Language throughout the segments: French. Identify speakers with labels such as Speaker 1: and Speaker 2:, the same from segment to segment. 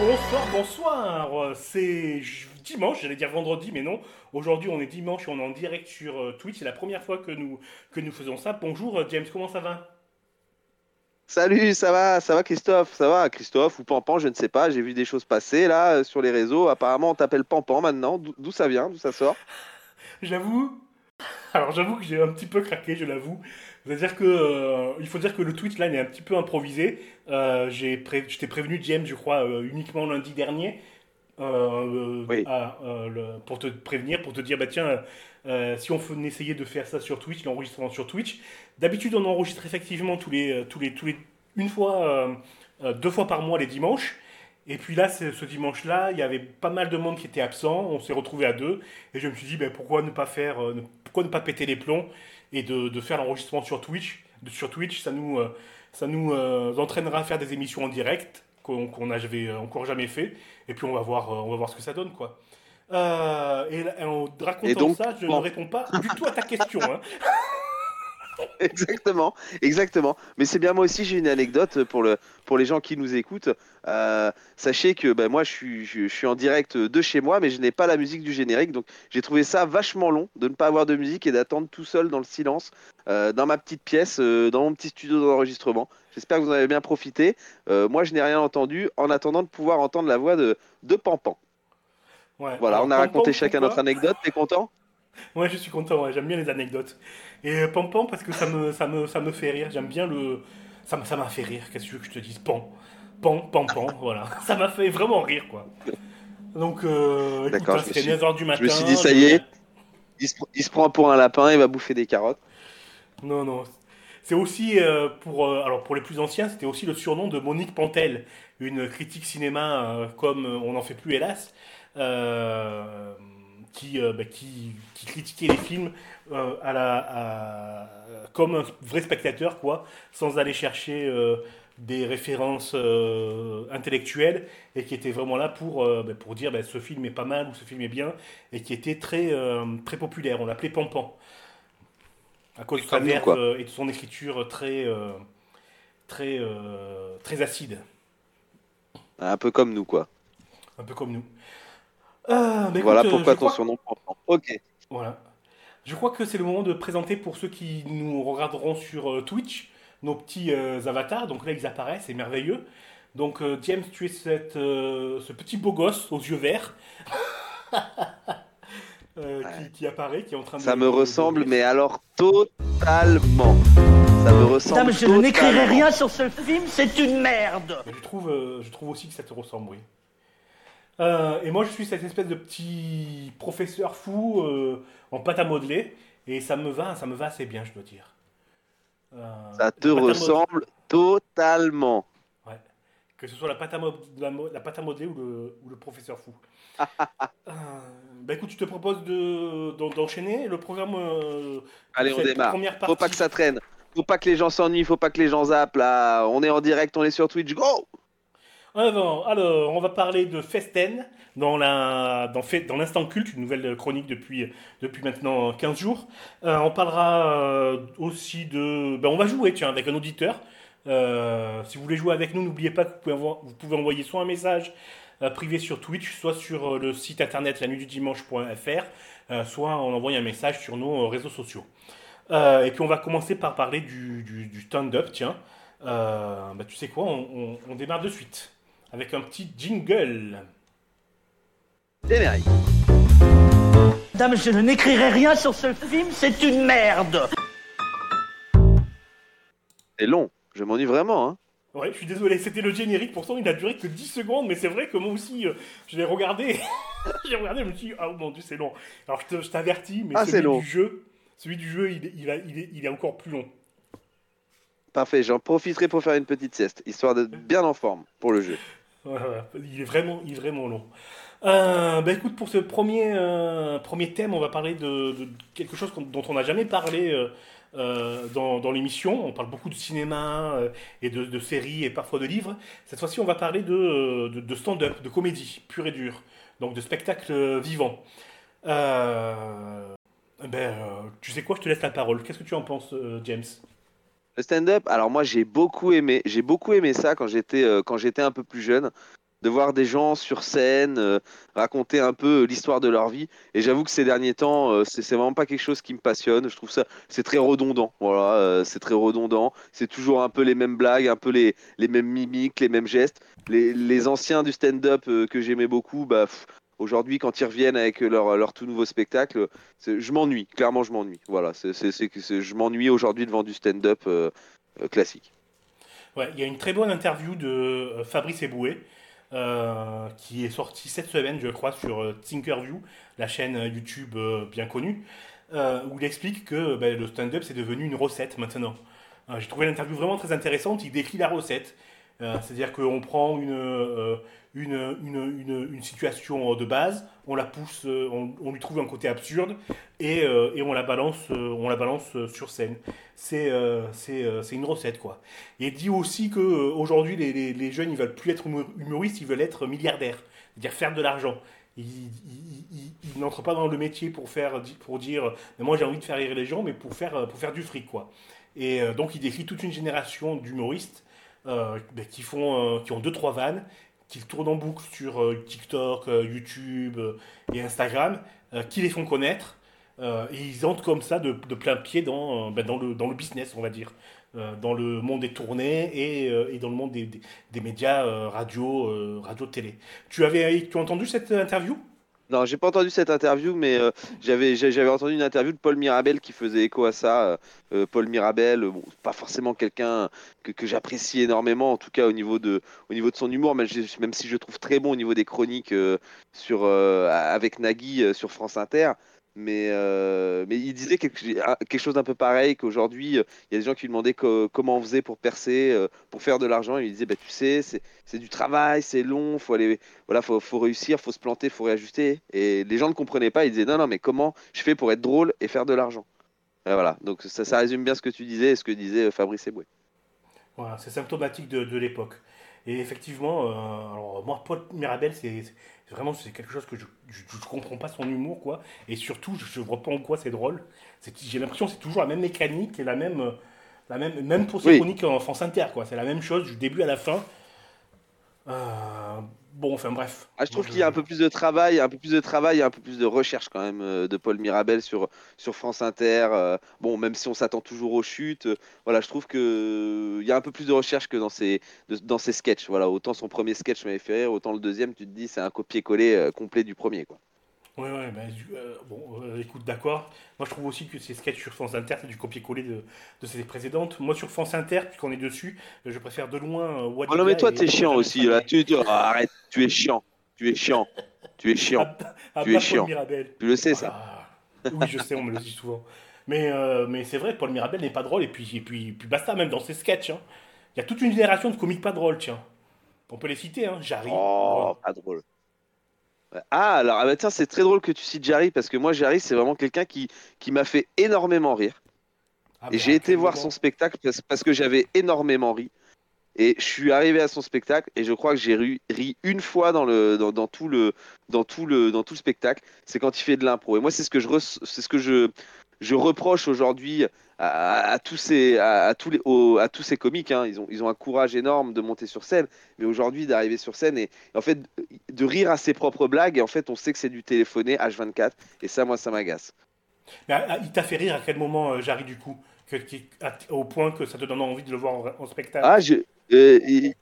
Speaker 1: Bonsoir, bonsoir. C'est dimanche, j'allais dire vendredi, mais non. Aujourd'hui, on est dimanche et on est en direct sur euh, Twitch. C'est la première fois que nous, que nous faisons ça. Bonjour, euh, James, comment ça va?
Speaker 2: Salut, ça va, ça va Christophe, ça va Christophe ou Pampan, je ne sais pas, j'ai vu des choses passer là euh, sur les réseaux. Apparemment, on t'appelle Pampan maintenant. D'où ça vient, d'où ça sort?
Speaker 1: J'avoue. Alors j'avoue que j'ai un petit peu craqué, je l'avoue. C'est-à-dire que euh, il faut dire que le Twitch là il est un petit peu improvisé. Euh, j'ai pré- je t'ai prévenu James, je crois, euh, uniquement lundi dernier. euh,
Speaker 2: Oui.
Speaker 1: à, le- pour te prévenir, pour te dire bah tiens, si on essayait de faire ça sur Twitch, l'enregistrement sur Twitch. D'habitude on enregistre effectivement tous les tous les tous les une fois deux fois par mois les dimanches. Et puis là, ce dimanche-là, il y avait pas mal de monde qui était absent. On s'est retrouvé à deux. Et je me suis dit, ben, pourquoi ne pas faire, pourquoi ne pas péter les plombs et de, de faire l'enregistrement sur Twitch. Sur Twitch, ça nous, euh, ça nous euh, entraînera à faire des émissions en direct qu'on qu'on n'avait encore jamais fait. Et puis on va voir, euh, on va voir ce que ça donne, quoi. Euh, et, en racontant
Speaker 2: Et donc,
Speaker 1: ça, je
Speaker 2: bon.
Speaker 1: ne réponds pas du tout à ta question. hein.
Speaker 2: Exactement, exactement. Mais c'est bien, moi aussi j'ai une anecdote pour, le, pour les gens qui nous écoutent. Euh, sachez que ben, moi je suis, je, je suis en direct de chez moi, mais je n'ai pas la musique du générique. Donc j'ai trouvé ça vachement long de ne pas avoir de musique et d'attendre tout seul dans le silence, euh, dans ma petite pièce, euh, dans mon petit studio d'enregistrement. J'espère que vous en avez bien profité. Moi je n'ai rien entendu en attendant de pouvoir entendre la voix de, de Pampan.
Speaker 1: Ouais.
Speaker 2: Voilà, on a raconté chacun notre anecdote. T'es content?
Speaker 1: Ouais, je suis content, ouais, j'aime bien les anecdotes. Et euh, Pam, parce que ça me, ça me, ça me fait rire, j'aime bien le... Ça m'a ça fait rire, qu'est-ce que tu veux que je te dise Pan, Pan, Pam Pam, voilà. Ça m'a fait vraiment rire, quoi. Donc, euh,
Speaker 2: D'accord, je
Speaker 1: c'était
Speaker 2: suis-
Speaker 1: 9h du matin.
Speaker 2: me suis dit, ça y est. il se, il se prend pour un lapin, il va bouffer des carottes.
Speaker 1: Non, non. C'est aussi, euh, pour, euh, alors pour les plus anciens, c'était aussi le surnom de Monique Pantel, une critique cinéma comme on n'en fait plus hélas, euh, qui, euh, bah, qui, qui critiquait les films euh, à la, à- comme un vrai spectateur, quoi, sans aller chercher euh, des références intellectuelles, et qui était vraiment là pour, bah, pour dire bah, ce film est pas mal ou ce film est bien, et qui était très, très populaire. On l'appelait Pampan. À cause de sa verve et de son écriture très, très, très acide,
Speaker 2: Un peu comme nous, quoi.
Speaker 1: un peu comme nous. Ah, bah
Speaker 2: voilà
Speaker 1: écoute, euh,
Speaker 2: pourquoi
Speaker 1: je
Speaker 2: ton
Speaker 1: crois-
Speaker 2: surnom Pampan. Ok.
Speaker 1: Voilà. Je crois que c'est le moment de présenter pour ceux qui nous regarderont sur euh, Twitch nos petits euh, avatars. Donc là, ils apparaissent, c'est merveilleux. Donc euh, James, tu es cette, euh, ce petit beau gosse aux yeux verts euh, qui, qui apparaît, qui est en train de...
Speaker 2: Ça me ressemble, mais alors totalement. Ça me ressemble.
Speaker 3: Madame, je n'écrirai rien sur ce film, c'est une merde.
Speaker 1: Mais je trouve, euh, je trouve aussi que ça te ressemble, oui. Euh, et moi, je suis cette espèce de petit professeur fou euh, en pâte à modeler, et ça me va, ça me va assez bien, je dois dire. Euh,
Speaker 2: Ça te ressemble totalement.
Speaker 1: Ouais. Que ce soit la pâte à, mo- la, mo- la pâte à modeler ou le, ou le professeur fou. Bah écoute, je te propose de, d'en- d'enchaîner le programme.
Speaker 2: Allez, on démarre.
Speaker 1: Première
Speaker 2: Faut pas que ça traîne. Faut pas que les gens s'ennuient. Faut pas que les gens zappent. Là, on est en direct, on est sur Twitch. Go
Speaker 1: Alors, on va parler de Festen dans dans, l'instant culte, une nouvelle chronique depuis maintenant 15 jours. Euh, on parlera euh, aussi de ben, on va jouer tiens avec un auditeur. Euh, si vous voulez jouer avec nous, n'oubliez pas que vous pouvez, envoyer soit un message privé sur Twitch, soit sur le site internet la soit en envoyant un message sur nos réseaux sociaux. Et puis on va commencer par parler du, du, du stand-up, tiens. Bah, tu sais quoi, on, on- on démarre de suite avec un petit jingle.
Speaker 2: Générique.
Speaker 3: Madame, je n'écrirai rien sur ce film, c'est une merde.
Speaker 2: C'est long. Je m'ennuie vraiment. Hein.
Speaker 1: Ouais, je suis désolé, c'était le générique, pourtant il a duré que 10 secondes, mais c'est vrai que moi aussi, euh, je l'ai regardé, j'ai regardé, je me suis dit, ah mon dieu, c'est long. Alors je t'avertis, mais
Speaker 2: Ah,
Speaker 1: celui
Speaker 2: long.
Speaker 1: du jeu, celui du jeu, il, est- il, a- il est, il est encore plus long.
Speaker 2: Parfait. J'en profiterai pour faire une petite sieste, histoire d'être bien en forme pour le jeu.
Speaker 1: Il est vraiment, il est vraiment long. Euh, bah écoute, pour ce premier, euh, premier thème, on va parler de, quelque chose dont on n'a jamais parlé euh, euh, dans, l'émission. On parle beaucoup de cinéma et de, séries et parfois de livres. Cette fois-ci, on va parler de, de, stand-up, de comédie pure et dure, donc de spectacle vivant. Ben, tu sais quoi, je te laisse la parole. Qu'est-ce que tu en penses, James?
Speaker 2: Le stand-up, alors moi j'ai beaucoup aimé, j'ai beaucoup aimé ça quand j'étais euh, quand j'étais un peu plus jeune. de voir des gens sur scène euh, raconter un peu l'histoire de leur vie. Et j'avoue que ces derniers temps, euh, c'est vraiment pas quelque chose qui me passionne. Je trouve ça, c'est très redondant. Voilà, euh, c'est très redondant. C'est toujours un peu les mêmes blagues, un peu les, les mêmes mimiques, les mêmes gestes. Les, les anciens du stand-up euh, que j'aimais beaucoup, bah, aujourd'hui, quand ils reviennent avec leur, tout nouveau spectacle, je m'ennuie. Clairement, je m'ennuie. Voilà, je m'ennuie aujourd'hui devant du stand-up euh, euh, classique.
Speaker 1: Ouais, il y a une très bonne interview de euh, Fabrice Eboué qui est sortie cette semaine, je crois, sur Thinkerview, la chaîne YouTube bien connue, où il explique que ben, le stand-up c'est devenu une recette maintenant. J'ai trouvé l'interview vraiment très intéressante. Il décrit la recette. Euh, C'est-à-dire qu'on prend une, euh, une, une, une, une situation de base, on la pousse, euh, on, lui trouve un côté absurde et, et on la balance, on la balance sur scène. C'est une recette quoi. Et dit aussi que aujourd'hui les, les, les jeunes ils veulent plus être humo- humoristes, ils veulent être milliardaires, c'est-à-dire faire de l'argent. Ils, ils, n'entrent pas dans le métier pour faire pour dire mais moi j'ai envie de faire rire les gens, mais pour faire pour faire du fric quoi. Et donc il décrit toute une génération d'humoristes euh, qui font euh, qui ont deux trois vannes, qui tournent en boucle sur euh, TikTok, YouTube et Instagram, qui les font connaître. ils entrent comme ça de, de plein pied dans, ben, dans, le, dans le business, on va dire, dans le monde des tournées et, et dans le monde des, des, des médias radio, euh, radio, télé. Tu avais tu as entendu cette interview?
Speaker 2: Non, j'ai pas entendu cette interview, mais euh, j'avais entendu une interview de Paul Mirabel qui faisait écho à ça. Euh, euh, Paul Mirabel, pas forcément quelqu'un que, j'apprécie énormément, en tout cas au niveau de, son humour, même, si je trouve très bon au niveau des chroniques sur, avec Nagui sur France Inter. Mais, euh, mais il disait quelque, chose d'un peu pareil, qu'aujourd'hui, euh, il y a des gens qui lui demandaient co- comment on faisait pour percer, euh, pour faire de l'argent. Il disait, bah, tu sais, c'est du travail, c'est long, faut aller, voilà, faut, faut réussir, faut se planter, faut réajuster. Et les gens ne comprenaient pas. Ils disaient non, non, mais comment je fais pour être drôle et faire de l'argent? Voilà. Donc ça, ça résume bien ce que tu disais et ce que disait Fabrice Eboué.
Speaker 1: Voilà, c'est symptomatique de, l'époque. Et effectivement, euh, alors Mirabel, c'est vraiment c'est quelque chose que je, je, je comprends pas son humour, quoi. Et surtout, je, je vois pas en quoi c'est drôle. C'est- J'ai l'impression que c'est toujours la même mécanique et la même, euh, la même, même pour ses
Speaker 2: Oui.
Speaker 1: chroniques en France Inter, quoi. C'est la même chose du début à la fin. Euh, bon, enfin bref.
Speaker 2: Ah, je trouve qu'il y a un peu plus de travail, un peu plus de travail, un peu plus de recherche quand même euh, de Paul Mirabel sur, sur France Inter. euh, bon, même si on s'attend toujours aux chutes, euh, voilà, je trouve que il y a un peu plus de recherche que dans ses, de- dans ses sketchs. Voilà, autant son premier sketch m'avait fait rire, autant le deuxième, tu te dis, c'est un copier-coller complet du premier, quoi.
Speaker 1: Ouais, ouais, ben, euh, bon, euh, écoute, d'accord. Moi, je trouve aussi que ces sketchs sur France Inter, c'est du copier-coller de, de ces précédentes. Moi, sur France Inter, puisqu'on est dessus, euh, je préfère de loin
Speaker 2: Oh non, mais toi, t'es chiant aussi, là. Tu, tu- arrête, tu es chiant. Tu es chiant. Tu es chiant.
Speaker 1: À, à
Speaker 2: Tu es chiant.
Speaker 1: Mirabel.
Speaker 2: Tu le sais, ça.
Speaker 1: Ah, oui, je sais, on me le dit souvent. Mais, euh, mais c'est vrai, Paul Mirabel n'est pas drôle, et puis, et puis, puis basta, même dans ses sketchs. hein. Il y a toute une génération de comiques pas drôles, tiens. On peut les citer, hein. Jarry.
Speaker 2: Oh, pas drôle. Ah, alors, ah bah, tiens, c'est très drôle que tu cites Jarry, parce que moi, Jarry, c'est vraiment quelqu'un qui, qui m'a fait énormément rire.
Speaker 1: Ah,
Speaker 2: Et
Speaker 1: mais
Speaker 2: j'ai été voir son spectacle parce, parce que j'avais énormément ri. Et je suis arrivé à son spectacle et je crois que j'ai ri, ri une fois dans, le, dans, dans tout le, dans, tout le, dans tout le spectacle. C'est quand il fait de l'impro. Et moi, c'est ce que je, c'est ce que je, je reproche aujourd'hui à, tous ces, à, à tous les, aux- à tous ces comiques. hein. Ils, ont, ils ont un courage énorme de monter sur scène. Mais aujourd'hui, d'arriver sur scène et, en fait de rire à ses propres blagues. Et en fait, on sait que c'est du téléphoné H24. Et ça, moi, ça m'agace.
Speaker 1: Mais, ah, il t'a fait rire à quel moment, euh, Jarry, du coup? Que, qui- à- Au point que ça te donne envie de le voir en, en spectacle?
Speaker 2: Ah, je, euh, il,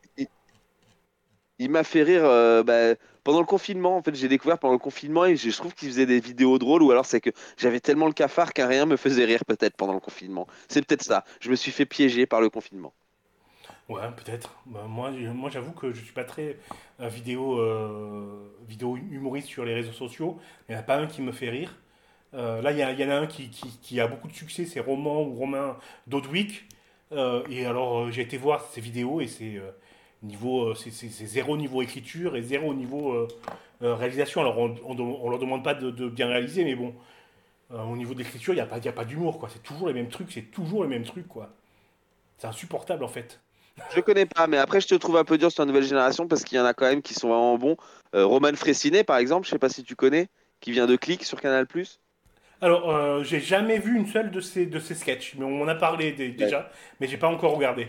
Speaker 2: il- m'a fait rire euh, bah, pendant le confinement. En fait, j'ai découvert pendant le confinement et je trouve qu'il faisait des vidéos drôles. Ou alors, c'est que j'avais tellement le cafard qu'un rien me faisait rire, peut-être, pendant le confinement. C'est peut-être ça. Je me suis fait piéger par le confinement.
Speaker 1: Ouais, peut-être. Bah, moi, j'avoue que je suis pas très euh, vidéo, euh, vidéo humoriste sur les réseaux sociaux. Il n'y en a pas un qui me fait rire. Là, il y, en a un qui, qui, a beaucoup de succès, c'est Roman ou Romain Dodwick. Et alors, j'ai été voir ses vidéos et c'est niveau, euh, c'est zéro niveau écriture et zéro niveau euh, euh, réalisation. Alors, on, on, dem- on leur demande pas de, de bien réaliser, mais bon, au niveau de l'écriture, il n'y a pas, il y a pas d'humour, quoi. C'est toujours les mêmes trucs, c'est toujours les mêmes trucs, quoi. C'est insupportable, en fait.
Speaker 2: Je connais pas, mais après, je te trouve un peu dur sur la nouvelle génération parce qu'il y en a quand même qui sont vraiment bons. Euh, Roman Fressinet, par exemple, je sais pas si tu connais, qui vient de Click sur Canal+.
Speaker 1: Alors, euh, j'ai jamais vu une seule de ces, de ces sketchs, mais on m'en a parlé dé- déjà, mais j'ai pas encore regardé.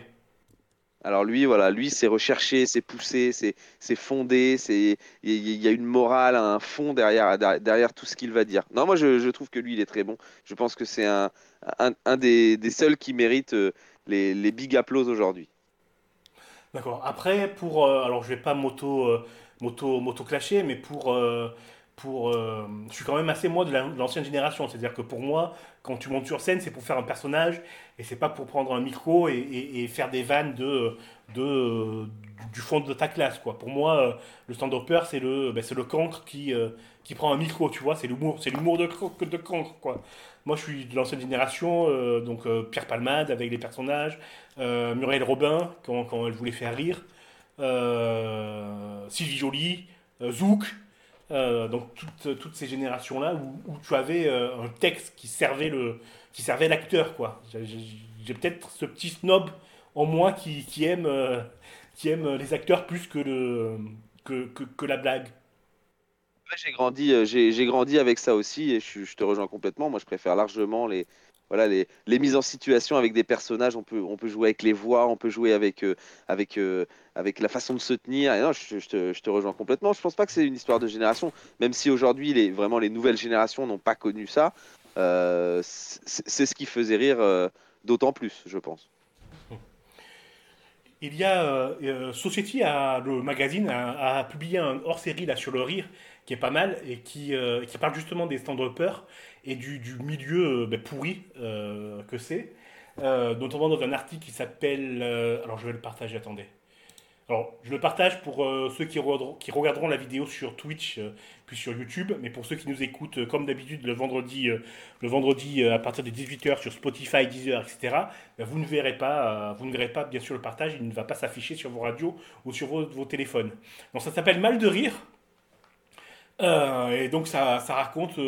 Speaker 2: Alors lui, voilà, lui, c'est recherché, c'est poussé, c'est fondé, c'est il y, a une morale, un fond derrière derrière tout ce qu'il va dire. Non, moi je, je, trouve que lui, il est très bon. Je pense que c'est un, un, des, des, seuls qui mérite euh, les, les big applauses aujourd'hui.
Speaker 1: D'accord. Après, pour euh, alors je vais pas moto euh, moto moto clasher, mais pour pour, euh, je suis quand même assez moi de l'ancienne génération, c'est-à-dire que pour moi, quand tu montes sur scène, c'est pour faire un personnage et c'est pas pour prendre un micro et, faire des vannes de, du fond de ta classe. Quoi. Pour moi, euh, le stand-upper, c'est le, c'est le cancre qui, euh, qui prend un micro, tu vois, c'est l'humour, c'est l'humour de, de cancre. Quoi. Moi, je suis de l'ancienne génération, donc Pierre Palmade avec les personnages, Muriel Robin quand, quand, elle voulait faire rire, Sylvie Joly, Zouk. Euh, donc toutes, toutes ces générations là où, tu avais euh, un texte qui servait le qui servait l'acteur quoi. J'ai peut-être ce petit snob en moi qui, qui aime euh, qui aime les acteurs plus que le que, que, la blague.
Speaker 2: J'ai grandi j'ai grandi avec ça aussi et je, te rejoins complètement. Moi je préfère largement les voilà, les, les, mises en situation avec des personnages, on peut, on peut jouer avec les voix, on peut jouer avec, euh, avec, euh, avec la façon de se tenir. Non, je, te, rejoins complètement. Je pense pas que c'est une histoire de génération, même si aujourd'hui, les, vraiment, les nouvelles générations n'ont pas connu ça. Euh, c'est ce qui faisait rire d'autant plus, je pense.
Speaker 1: Il y a Society, a, le magazine, a, a publié un hors-série là sur le rire qui est pas mal et qui, qui parle justement des stand-uppers et du, milieu euh, ben, pourri euh, que c'est, euh, notamment dans un article qui s'appelle... alors je vais le partager, attendez. Alors, je le partage pour ceux qui regarderont, la vidéo sur Twitch puis sur YouTube, mais pour ceux qui nous écoutent comme d'habitude le vendredi, le vendredi à partir des 18h sur Spotify, Deezer, etc., ben, vous ne verrez pas, vous ne verrez pas bien sûr le partage, il ne va pas s'afficher sur vos radios ou sur vos, téléphones. Donc ça s'appelle Mal de rire. et donc ça, raconte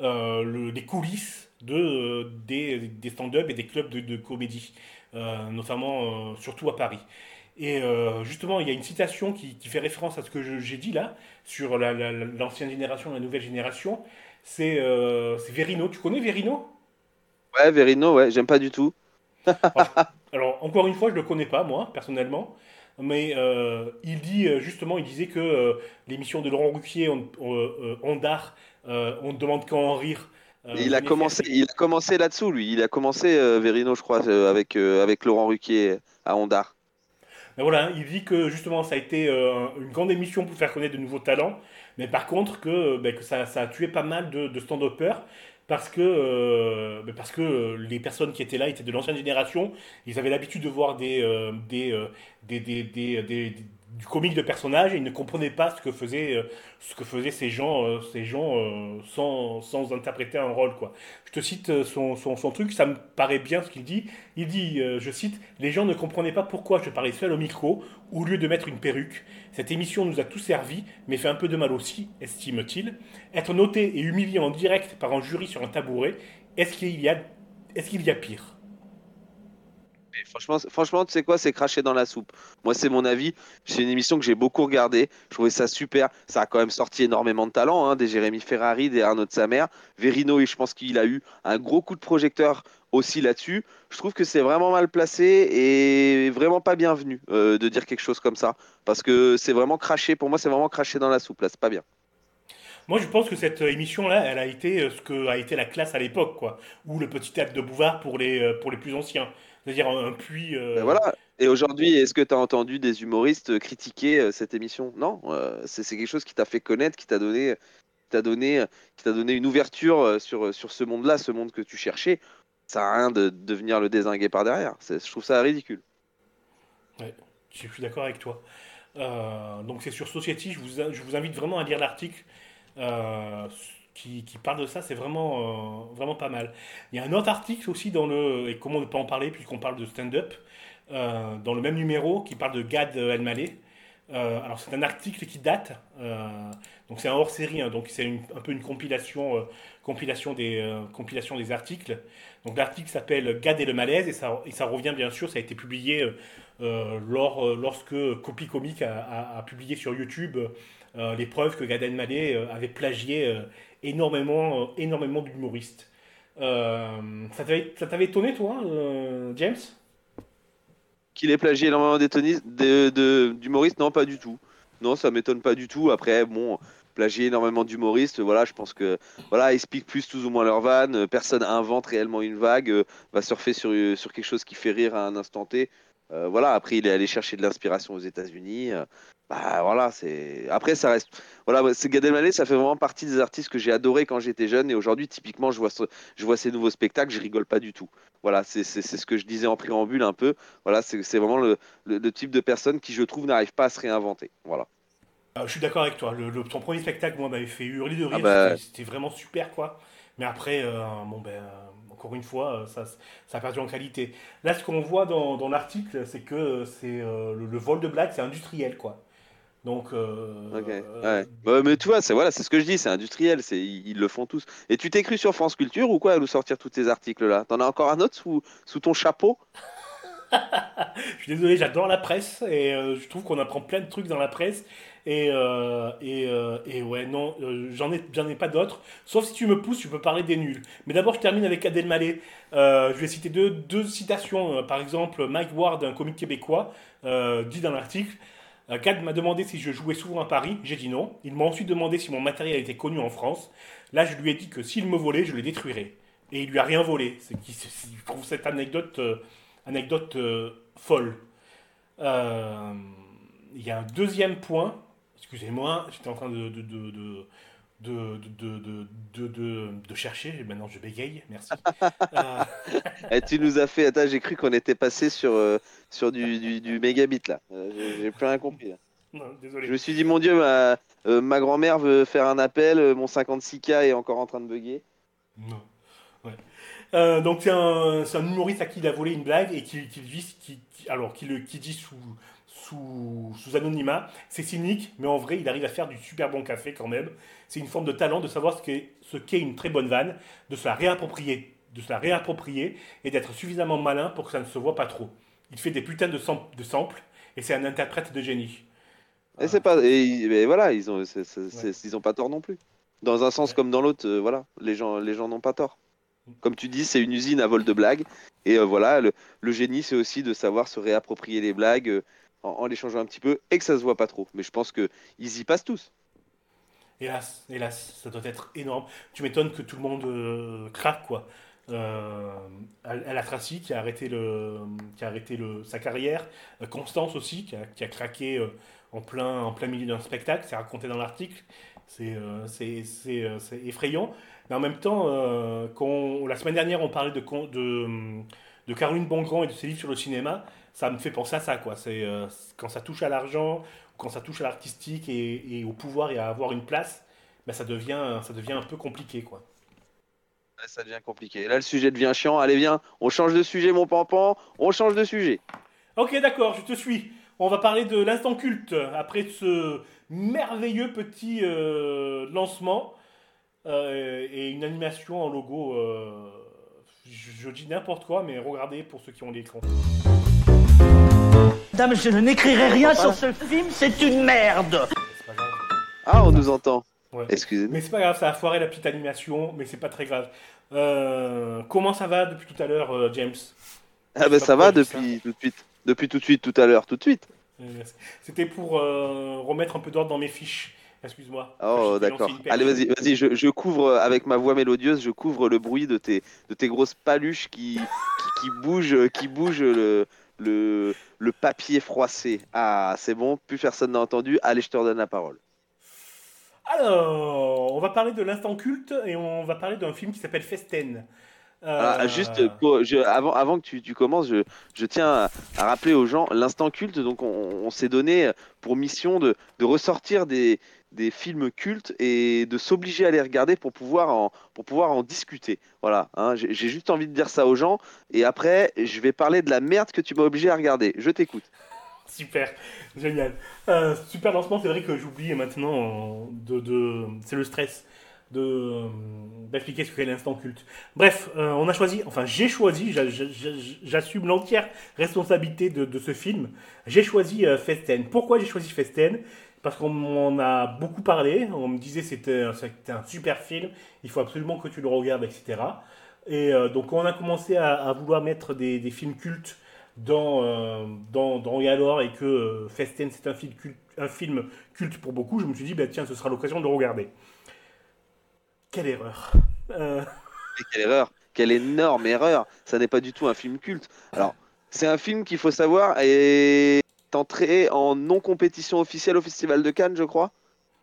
Speaker 1: le, des coulisses de, euh, des, des stand-up et des clubs de, comédie, euh, notamment surtout à Paris. Et justement, il y a une citation qui, qui fait référence à ce que j'ai dit là, sur l'ancienne génération, la nouvelle génération. C'est Verino. Tu connais Verino?
Speaker 2: Ouais, Verino, ouais, j'aime pas du tout.
Speaker 1: alors, encore une fois, je le connais pas, moi, personnellement. Mais il dit, justement, il disait que l'émission de Laurent Ruquier, Ondar, euh, on ne demande qu'à en rire.
Speaker 2: Euh, il a, commencé, il a commencé là-dessous, lui. Il a commencé, euh, Verino, je crois, avec, avec Laurent Ruquier à Ondar.
Speaker 1: Mais voilà, il dit que justement ça a été une grande émission pour faire connaître de nouveaux talents, mais par contre que, ben, que ça, ça, a tué pas mal de, de stand-uppers parce que, ben, parce que les personnes qui étaient là étaient de l'ancienne génération, ils avaient l'habitude de voir des, des, des, des du comique de personnage et il ne comprenait pas ce que faisaient, euh, ce que faisaient ces gens, euh, ces gens euh, sans, sans, interpréter un rôle. Quoi. Je te cite son, son, son truc, ça me paraît bien ce qu'il dit. Il dit, je cite, Les gens ne comprenaient pas pourquoi je parlais seul au micro au lieu de mettre une perruque. Cette émission nous a tout servi, mais fait un peu de mal aussi, estime-t-il. Être noté et humilié en direct par un jury sur un tabouret, est-ce qu'il y a, est-ce qu'il y a pire?
Speaker 2: Franchement, franchement, tu sais quoi, c'est craché dans la soupe. Moi, c'est mon avis. C'est une émission que j'ai beaucoup regardée. Je trouvais ça super. Ça a quand même sorti énormément de talent, hein, des Jérémy Ferrari, des Arnaud de sa mère. Verino, je pense qu'il a eu un gros coup de projecteur aussi là-dessus. Je trouve que c'est vraiment mal placé et vraiment pas bienvenu euh, de dire quelque chose comme ça. Parce que c'est vraiment craché. Pour moi, c'est vraiment craché dans la soupe. Là, c'est pas bien.
Speaker 1: Moi, je pense que cette émission-là, elle a été euh, ce que a été la classe à l'époque, quoi, ou le petit théâtre de Bouvard pour les, euh, pour les plus anciens c'est-à-dire un, puits. Euh,
Speaker 2: ben voilà. Et aujourd'hui, est-ce que tu as entendu des humoristes critiquer euh, cette émission? Non, euh, c'est quelque chose qui t'a fait connaître, qui t'a donné, t'a donné, qui t'a donné une ouverture sur, sur ce monde-là, ce monde que tu cherchais. Ça n'a rien de, de venir le désinguer par derrière. Je trouve ça ridicule.
Speaker 1: Ouais, je suis d'accord avec toi. donc c'est sur Society. Je vous, je vous invite vraiment à lire l'article qui, parle de ça, c'est vraiment, euh, vraiment pas mal. Il y a un autre article aussi dans le, et comment ne pas en parler puisqu'on parle de stand-up, euh, dans le même numéro qui parle de Gad Elmaleh. Euh, alors c'est un article qui date, donc c'est un hors-série, hein, donc c'est un peu une compilation, compilation, des, compilation des articles. Donc l'article s'appelle Gad et le malaise et ça, et ça revient bien sûr, ça a été publié lors, lorsque Copy Comic a, a, publié sur YouTube les preuves que Gad Elmaleh avait plagié énormément, euh, énormément d'humoristes. Euh, ça t'avait étonné, toi, euh, James?
Speaker 2: Qu'il ait plagié énormément d'humoristes, non, pas du tout. Non, ça m'étonne pas du tout. Après, bon, plagier énormément d'humoristes, voilà, je pense que voilà, ils piquent plus tous ou moins leur vanne. Personne invente réellement une vague, va surfer sur, sur quelque chose qui fait rire à un instant T. Voilà, après, il est allé chercher de l'inspiration aux États-Unis. Bah voilà, c'est. Après, ça reste. Voilà, c'est Gad Elmaleh, ça fait vraiment partie des artistes que j'ai adoré quand j'étais jeune. Et aujourd'hui, typiquement, je vois, ce- je vois ces nouveaux spectacles, je rigole pas du tout. Voilà, c'est c'est- c'est ce que je disais en préambule un peu. Voilà, c'est c'est vraiment le, le- le type de personne qui, je trouve, n'arrive pas à se réinventer. Voilà.
Speaker 1: Euh, je suis d'accord avec toi. Le, ton premier spectacle, moi, m'avait fait hurler de rire.
Speaker 2: Ah bah.
Speaker 1: C'était- vraiment super, quoi. Mais après, euh, bon, ben, encore une fois, euh, ça, ça a perdu en qualité. Là, ce qu'on voit dans, dans l'article, c'est que c'est euh, le, le vol de blagues, c'est industriel, quoi. Donc, euh,
Speaker 2: Ok.
Speaker 1: euh,
Speaker 2: Ouais. Bah, mais tu vois, c'est voilà, c'est ce que je dis, c'est industriel, c'est ils, ils le font tous. Et tu t'es cru sur France Culture ou quoi à nous sortir tous tes articles là T'en as encore un autre sous, sous ton chapeau?
Speaker 1: Je suis désolé, j'adore la presse et euh, je trouve qu'on apprend plein de trucs dans la presse. Et, euh, et, et ouais, non, j'en ai, j'en ai pas d'autres. Sauf si tu me pousses, tu peux parler des nuls. Mais d'abord, je termine avec Adèle Mallet. Je vais citer deux, deux citations. Par exemple, Mike Ward, un comique québécois, dit dans l'article euh, Gad m'a demandé si je jouais souvent à Paris. J'ai dit non. Il m'a ensuite demandé si mon matériel était connu en France. Là, je lui ai dit que s'il me volait, je le détruirais. Et il lui a rien volé. C'est qui, trouve cette anecdote, euh, anecdote euh, folle. Il y a un deuxième point. Excusez-moi, j'étais en train de, de, de, de, de, de- de chercher. Et Maintenant, je bégaye. Merci. Euh,
Speaker 2: Eh, Tu nous as fait. Attends, j'ai cru qu'on était passé sur, euh, sur du, du, du mégabit là. Euh, j'ai- plus rien compris. là.
Speaker 1: non, désolé.
Speaker 2: Je me suis dit, mon Dieu, ma, ma grand-mère veut faire un appel, mon 56K est encore en train de bugger.
Speaker 1: Non. Ouais. Euh, donc c'est un, humoriste à qui il a volé une blague et qui, qui, vit- qui, qui- alors qui, le, qui dit sous, sous, sous anonymat. C'est cynique, mais en vrai il arrive à faire du super bon café quand même. C'est une forme de talent de savoir ce qu'est, ce une très bonne vanne, de se la réapproprier, de se la réapproprier et d'être suffisamment malin pour que ça ne se voit pas trop. Il fait des putains de, sam- de samples et c'est un interprète de génie.
Speaker 2: Et c'est pas. Et, voilà, ils ont, ils ont pas tort non plus. Dans un sens
Speaker 1: Ouais.
Speaker 2: comme dans l'autre, euh, voilà, les gens, les gens n'ont pas tort. Comme tu dis, c'est une usine à vol de blagues. Et euh, voilà, le, génie, c'est aussi de savoir se réapproprier les blagues euh, en, les changeant un petit peu et que ça se voit pas trop. Mais je pense que ils y passent tous.
Speaker 1: Hélas, hélas, ça doit être énorme. Tu m'étonnes que tout le monde euh, craque, quoi. Elle a Tracy qui a arrêté, le, qui a arrêté le, sa carrière. Constance aussi, qui a, craqué en, plein, milieu d'un spectacle. C'est raconté dans l'article. C'est effrayant. Mais en même temps, euh, quand, la semaine dernière, on parlait de, de, de Caroline Bongrand et de ses livres sur le cinéma. Ça me fait penser à ça, quoi. C'est euh, quand ça touche à l'argent, quand ça touche à l'artistique et, et au pouvoir et à avoir une place, ben ça, devient, ça devient un peu compliqué. Quoi.
Speaker 2: Ça devient compliqué. Là, le sujet devient chiant. Allez, viens, on change de sujet, mon pampan. On change de sujet.
Speaker 1: Ok, d'accord, je te suis. On va parler de l'instant culte après ce merveilleux petit euh, lancement euh, et une animation en logo. euh, je, je dis n'importe quoi, mais regardez pour ceux qui ont l'écran.
Speaker 3: Dame, je n'écrirai rien sur ce film, c'est une merde
Speaker 1: C'est pas grave.
Speaker 2: Ah, on nous entend.
Speaker 1: Ouais.
Speaker 2: Excusez-moi.
Speaker 1: Mais c'est pas grave, ça a foiré la petite animation, mais c'est pas très grave. Euh, comment ça va depuis tout à l'heure, euh, James?
Speaker 2: Ah, bah
Speaker 1: sais
Speaker 2: ça va depuis tout de suite. Depuis tout de suite, tout à l'heure, tout de suite.
Speaker 1: C'était pour euh, remettre un peu d'ordre dans mes fiches. Excuse-moi.
Speaker 2: Oh, d'accord. Allez, vas-y, vas-y, je, je couvre euh, avec ma voix mélodieuse, je couvre le bruit de tes, de tes grosses paluches qui, qui, qui bougent, qui bougent le, le, le papier froissé. Ah, c'est bon, plus personne n'a entendu. Allez, je te redonne la parole.
Speaker 1: Alors, on va parler de l'instant culte et on va parler d'un film qui s'appelle Festen. Euh,
Speaker 2: Ah, juste pour- je- avant, avant que tu, tu commences, je, je tiens à, à rappeler aux gens l'instant culte. Donc, on, on s'est donné pour mission de, de ressortir des, des films cultes et de s'obliger à les regarder pour pouvoir en, pour pouvoir en discuter. Voilà, hein, j'ai juste envie de dire ça aux gens. Et après, je vais parler de la merde que tu m'as obligé à regarder. Je t'écoute.
Speaker 1: Super, génial. Euh, super lancement, c'est vrai que j'oublie maintenant de, de- c'est le stress de euh, d'expliquer ce qu'est l'instant culte. Bref, euh, on a choisi, enfin j'ai choisi, j'a- j'a- j'a- j'assume l'entière responsabilité de, ce film. J'ai choisi euh, Festen. Pourquoi j'ai choisi Festen? Parce qu'on m'en a beaucoup parlé. On me disait c'était un- super film. Il faut absolument que tu le regardes, etc. Et euh, donc on a commencé à, vouloir mettre des, films cultes dans, euh, dans Et et que euh, Festen c'est un film, culte, un film culte pour beaucoup, je me suis dit, bah, tiens, ce sera l'occasion de le regarder. Quelle erreur. Euh,
Speaker 2: Et quelle erreur Quelle énorme erreur Ça n'est pas du tout un film culte. Alors, c'est un film qu'il faut savoir est entré en non-compétition officielle au Festival de Cannes, je crois.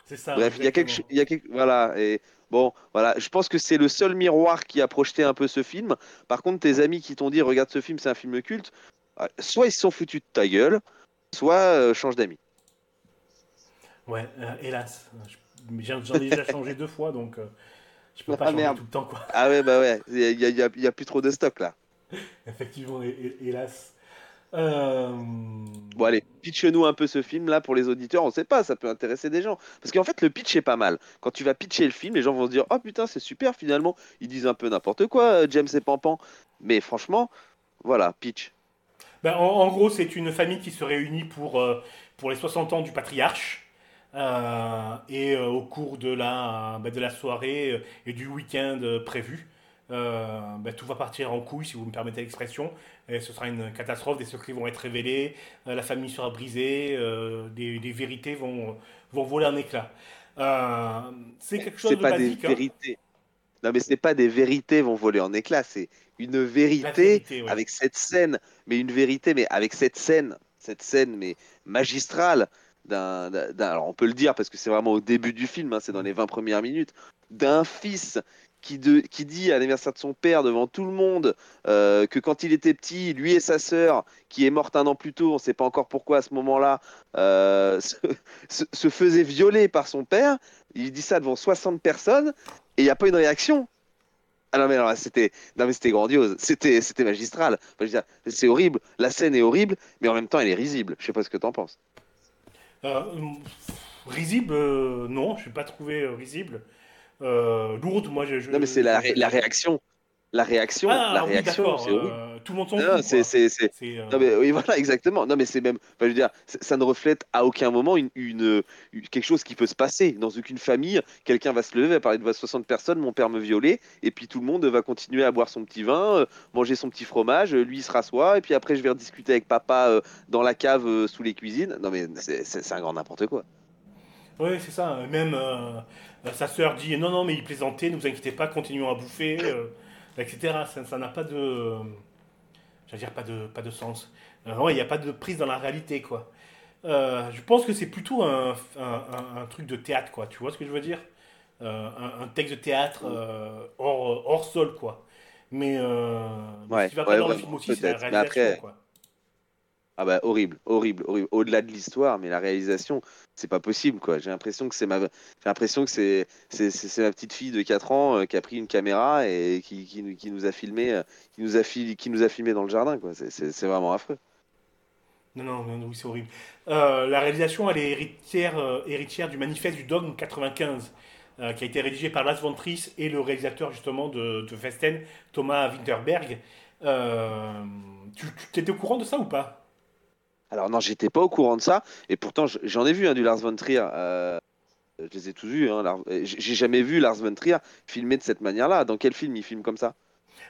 Speaker 1: c'est ça.
Speaker 2: Bref, il y a quelque,
Speaker 1: exactement.
Speaker 2: il y a quelque, voilà. Et bon, voilà. Je pense que c'est le seul miroir qui a projeté un peu ce film. Par contre, tes amis qui t'ont dit regarde ce film, c'est un film culte. euh, Soit ils se sont foutus de ta gueule, soit euh, change d'amis.
Speaker 1: Ouais, euh, hélas. Je- J'en ai déjà changé deux fois, donc euh, je peux
Speaker 2: Ah,
Speaker 1: pas changer
Speaker 2: merde.
Speaker 1: tout le temps, quoi.
Speaker 2: Ah ouais, bah ouais. Il y a, plus trop de stock là.
Speaker 1: Effectivement, hé- hé- hélas. Euh,
Speaker 2: Bon, allez, pitch-nous un peu ce film là pour les auditeurs. On sait pas, ça peut intéresser des gens. Parce qu'en fait, le pitch est pas mal. Quand tu vas pitcher le film, les gens vont se dire Oh putain, c'est super finalement. Ils disent un peu n'importe quoi, euh, James et Pampan. Mais franchement, voilà, pitch.
Speaker 1: Ben, en, en gros, c'est une famille qui se réunit pour, euh, pour les 60 ans du patriarche. Euh, et euh, au cours de la, ben, de la soirée et du week-end prévu, ben, tout va partir en couille, si vous me permettez l'expression. Et ce sera une catastrophe, des secrets vont être révélés, euh, la famille sera brisée, euh, des, des vérités vont, vont voler en éclats. Euh, c'est quelque chose de
Speaker 2: pas
Speaker 1: basique.
Speaker 2: des
Speaker 1: hein.
Speaker 2: vérités. Non, mais c'est pas des vérités vont voler en éclats. C'est une vérité
Speaker 1: vérité, ouais.
Speaker 2: avec cette scène. Mais une vérité, mais avec cette scène, cette scène, mais magistrale. D'un- alors on peut le dire parce que c'est vraiment au début du film, hein, c'est dans les 20 premières minutes, d'un fils qui, dit à l'anniversaire de son père devant tout le monde euh, que quand il était petit, lui et sa sœur, qui est morte un an plus tôt, on ne sait pas encore pourquoi à ce moment-là, euh, se, se, faisait violer par son père. Il dit ça devant 60 personnes et il n'y a pas une réaction. Ah non mais alors c'était non mais c'était grandiose, c'était c'était magistral. C'est horrible, la scène est horrible, mais en même temps elle est risible. Je sais pas ce que t'en penses.
Speaker 1: Euh, risible, euh, non, je n'ai pas trouvé risible. Euh, lourde, moi, je. je-
Speaker 2: Non mais c'est la, ré- la réaction, la réaction,
Speaker 1: Ah,
Speaker 2: la
Speaker 1: oui,
Speaker 2: réaction, c'est horrible.
Speaker 1: euh, tout le monde s'en
Speaker 2: Non,
Speaker 1: fout.
Speaker 2: c'est c'est
Speaker 1: euh,
Speaker 2: Non mais oui voilà exactement. Non mais c'est même, enfin, je veux dire, ça ne reflète à aucun moment une, une- une- quelque chose qui peut se passer dans aucune famille. Quelqu'un va se lever, va parler devant 60 personnes, mon père me violait, et puis tout le monde va continuer à boire son petit vin, euh, manger son petit fromage, lui il se rassoit, et puis après je vais rediscuter avec papa euh, dans la cave sous les cuisines. Non mais c'est un grand n'importe quoi.
Speaker 1: Oui, c'est ça. Même euh, euh, sa sœur dit non, non, mais il plaisantait, ne vous inquiétez pas, continuons à bouffer, euh, etc. Ça n'a pas de. J'allais dire pas de, pas de sens. Euh, ouais, il n'y a pas de prise dans la réalité, quoi. Euh, je pense que c'est plutôt un, un, un- un truc de théâtre, quoi. Tu vois ce que je veux dire? Euh, un, texte de théâtre euh, hors, hors sol, quoi. Mais euh,
Speaker 2: Ouais,
Speaker 1: ce qui va pas
Speaker 2: ouais,
Speaker 1: dans le film aussi, c'est la réalisation,
Speaker 2: après-
Speaker 1: quoi.
Speaker 2: Ah bah horrible, horrible, horrible. Au-delà de l'histoire, mais la réalisation, c'est pas possible quoi. J'ai l'impression que c'est ma, j'ai petite fille de 4 ans euh, qui a pris une caméra et qui, nous- a filmé, euh, qui a filmé dans le jardin quoi. C'est, vraiment affreux.
Speaker 1: Non, non, non, oui, c'est horrible. Euh, la réalisation, elle est héritière, du manifeste du dogme 95, euh, qui a été rédigé par Lars von Trier et le réalisateur justement de, Festen, Thomas Winterberg. Tu tu étais au courant de ça ou pas?
Speaker 2: Alors non, j'étais pas au courant de ça et pourtant j'en ai vu hein, du Lars von Trier. euh, je les ai tous vus. Hein, j'ai jamais vu Lars von Trier filmer de cette manière-là. Dans quel film il filme comme ça?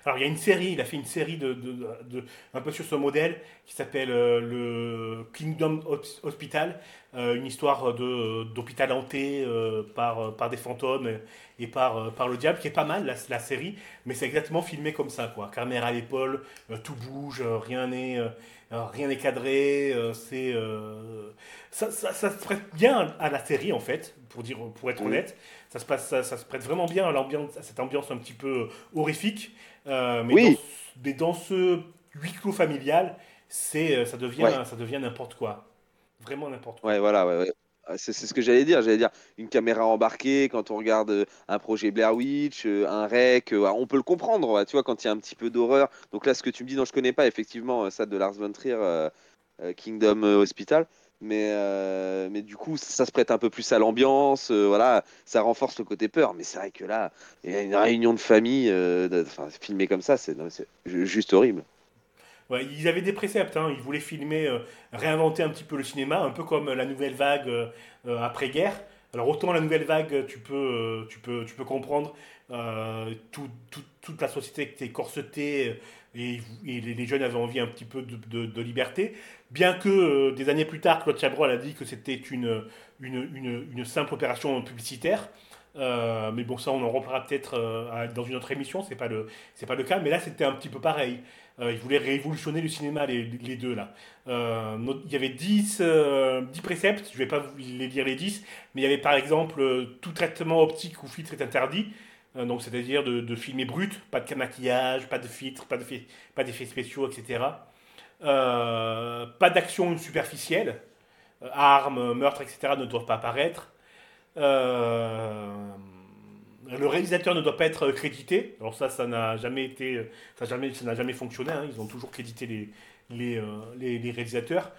Speaker 1: Alors, il y a une série, il a fait une série de, de- de- un peu sur ce modèle qui s'appelle euh, le Kingdom Hos- Hospital, euh, une histoire de- d'hôpital hanté euh, par, par des fantômes et par, euh, par le diable, qui est pas mal la, la série, mais c'est exactement filmé comme ça, quoi. Caméra à l'épaule, euh, tout bouge, euh, rien n'est euh, euh, rien n'est cadré, euh, c'est euh, ça, ça, ça se prête bien à la série en fait, pour dire pour être honnête. Ça se passe, ça, ça se prête vraiment bien à l'ambiance, à cette ambiance un petit peu horrifique. Euh, mais,
Speaker 2: Oui.
Speaker 1: dans, mais dans ce huis clos familial, c'est, euh, ça devient,
Speaker 2: Ouais.
Speaker 1: ça devient n'importe quoi. Vraiment n'importe quoi.
Speaker 2: Ouais, voilà, ouais, ouais. Ah, C'est c'est ce que j'allais dire. J'allais dire une caméra embarquée quand on regarde euh, un projet Blair Witch, un rec, on peut le comprendre, tu vois, quand il y a un petit peu d'horreur. Donc là, ce que tu me dis, non, je connais pas effectivement ça de Lars von Trier, Kingdom Hospital. Mais, euh, mais du coup, ça se prête un peu plus à l'ambiance, euh, voilà, ça renforce le côté peur. Mais c'est vrai que là, il y a une réunion de famille, euh, de- enfin, filmé comme ça, c'est juste horrible.
Speaker 1: Ils avaient des préceptes, hein. ils voulaient filmer, euh, réinventer un petit peu le cinéma, un peu comme la nouvelle vague après-guerre. Alors autant la nouvelle vague, tu peux, tu peux, tu peux comprendre, tout- tout- toute la société qui était corsetée et, les, jeunes avaient envie un petit peu de, liberté. Bien que euh, des années plus tard, Claude Chabrol a dit que c'était une, simple opération publicitaire. Euh, mais bon, ça, on en reparlera peut-être euh, dans une autre émission, c'est pas pas le cas. Mais là, c'était un petit peu pareil. Ils voulaient révolutionner le cinéma, les, deux là. Il y avait 10, euh, 10 préceptes, je vais pas vous les dire les 10, mais il y avait par exemple tout traitement optique ou filtre est interdit. Euh, donc c'est-à-dire de, filmer brut, pas de maquillage, pas de filtre, pas d'effets spéciaux, etc. Euh, pas d'action superficielle, Euh, armes, meurtres, etc. ne doivent pas apparaître. Le réalisateur ne doit pas être crédité. Alors ça, ça n'a jamais été, ça n'a jamais, fonctionné. hein. Ils ont toujours crédité les, les, les, réalisateurs.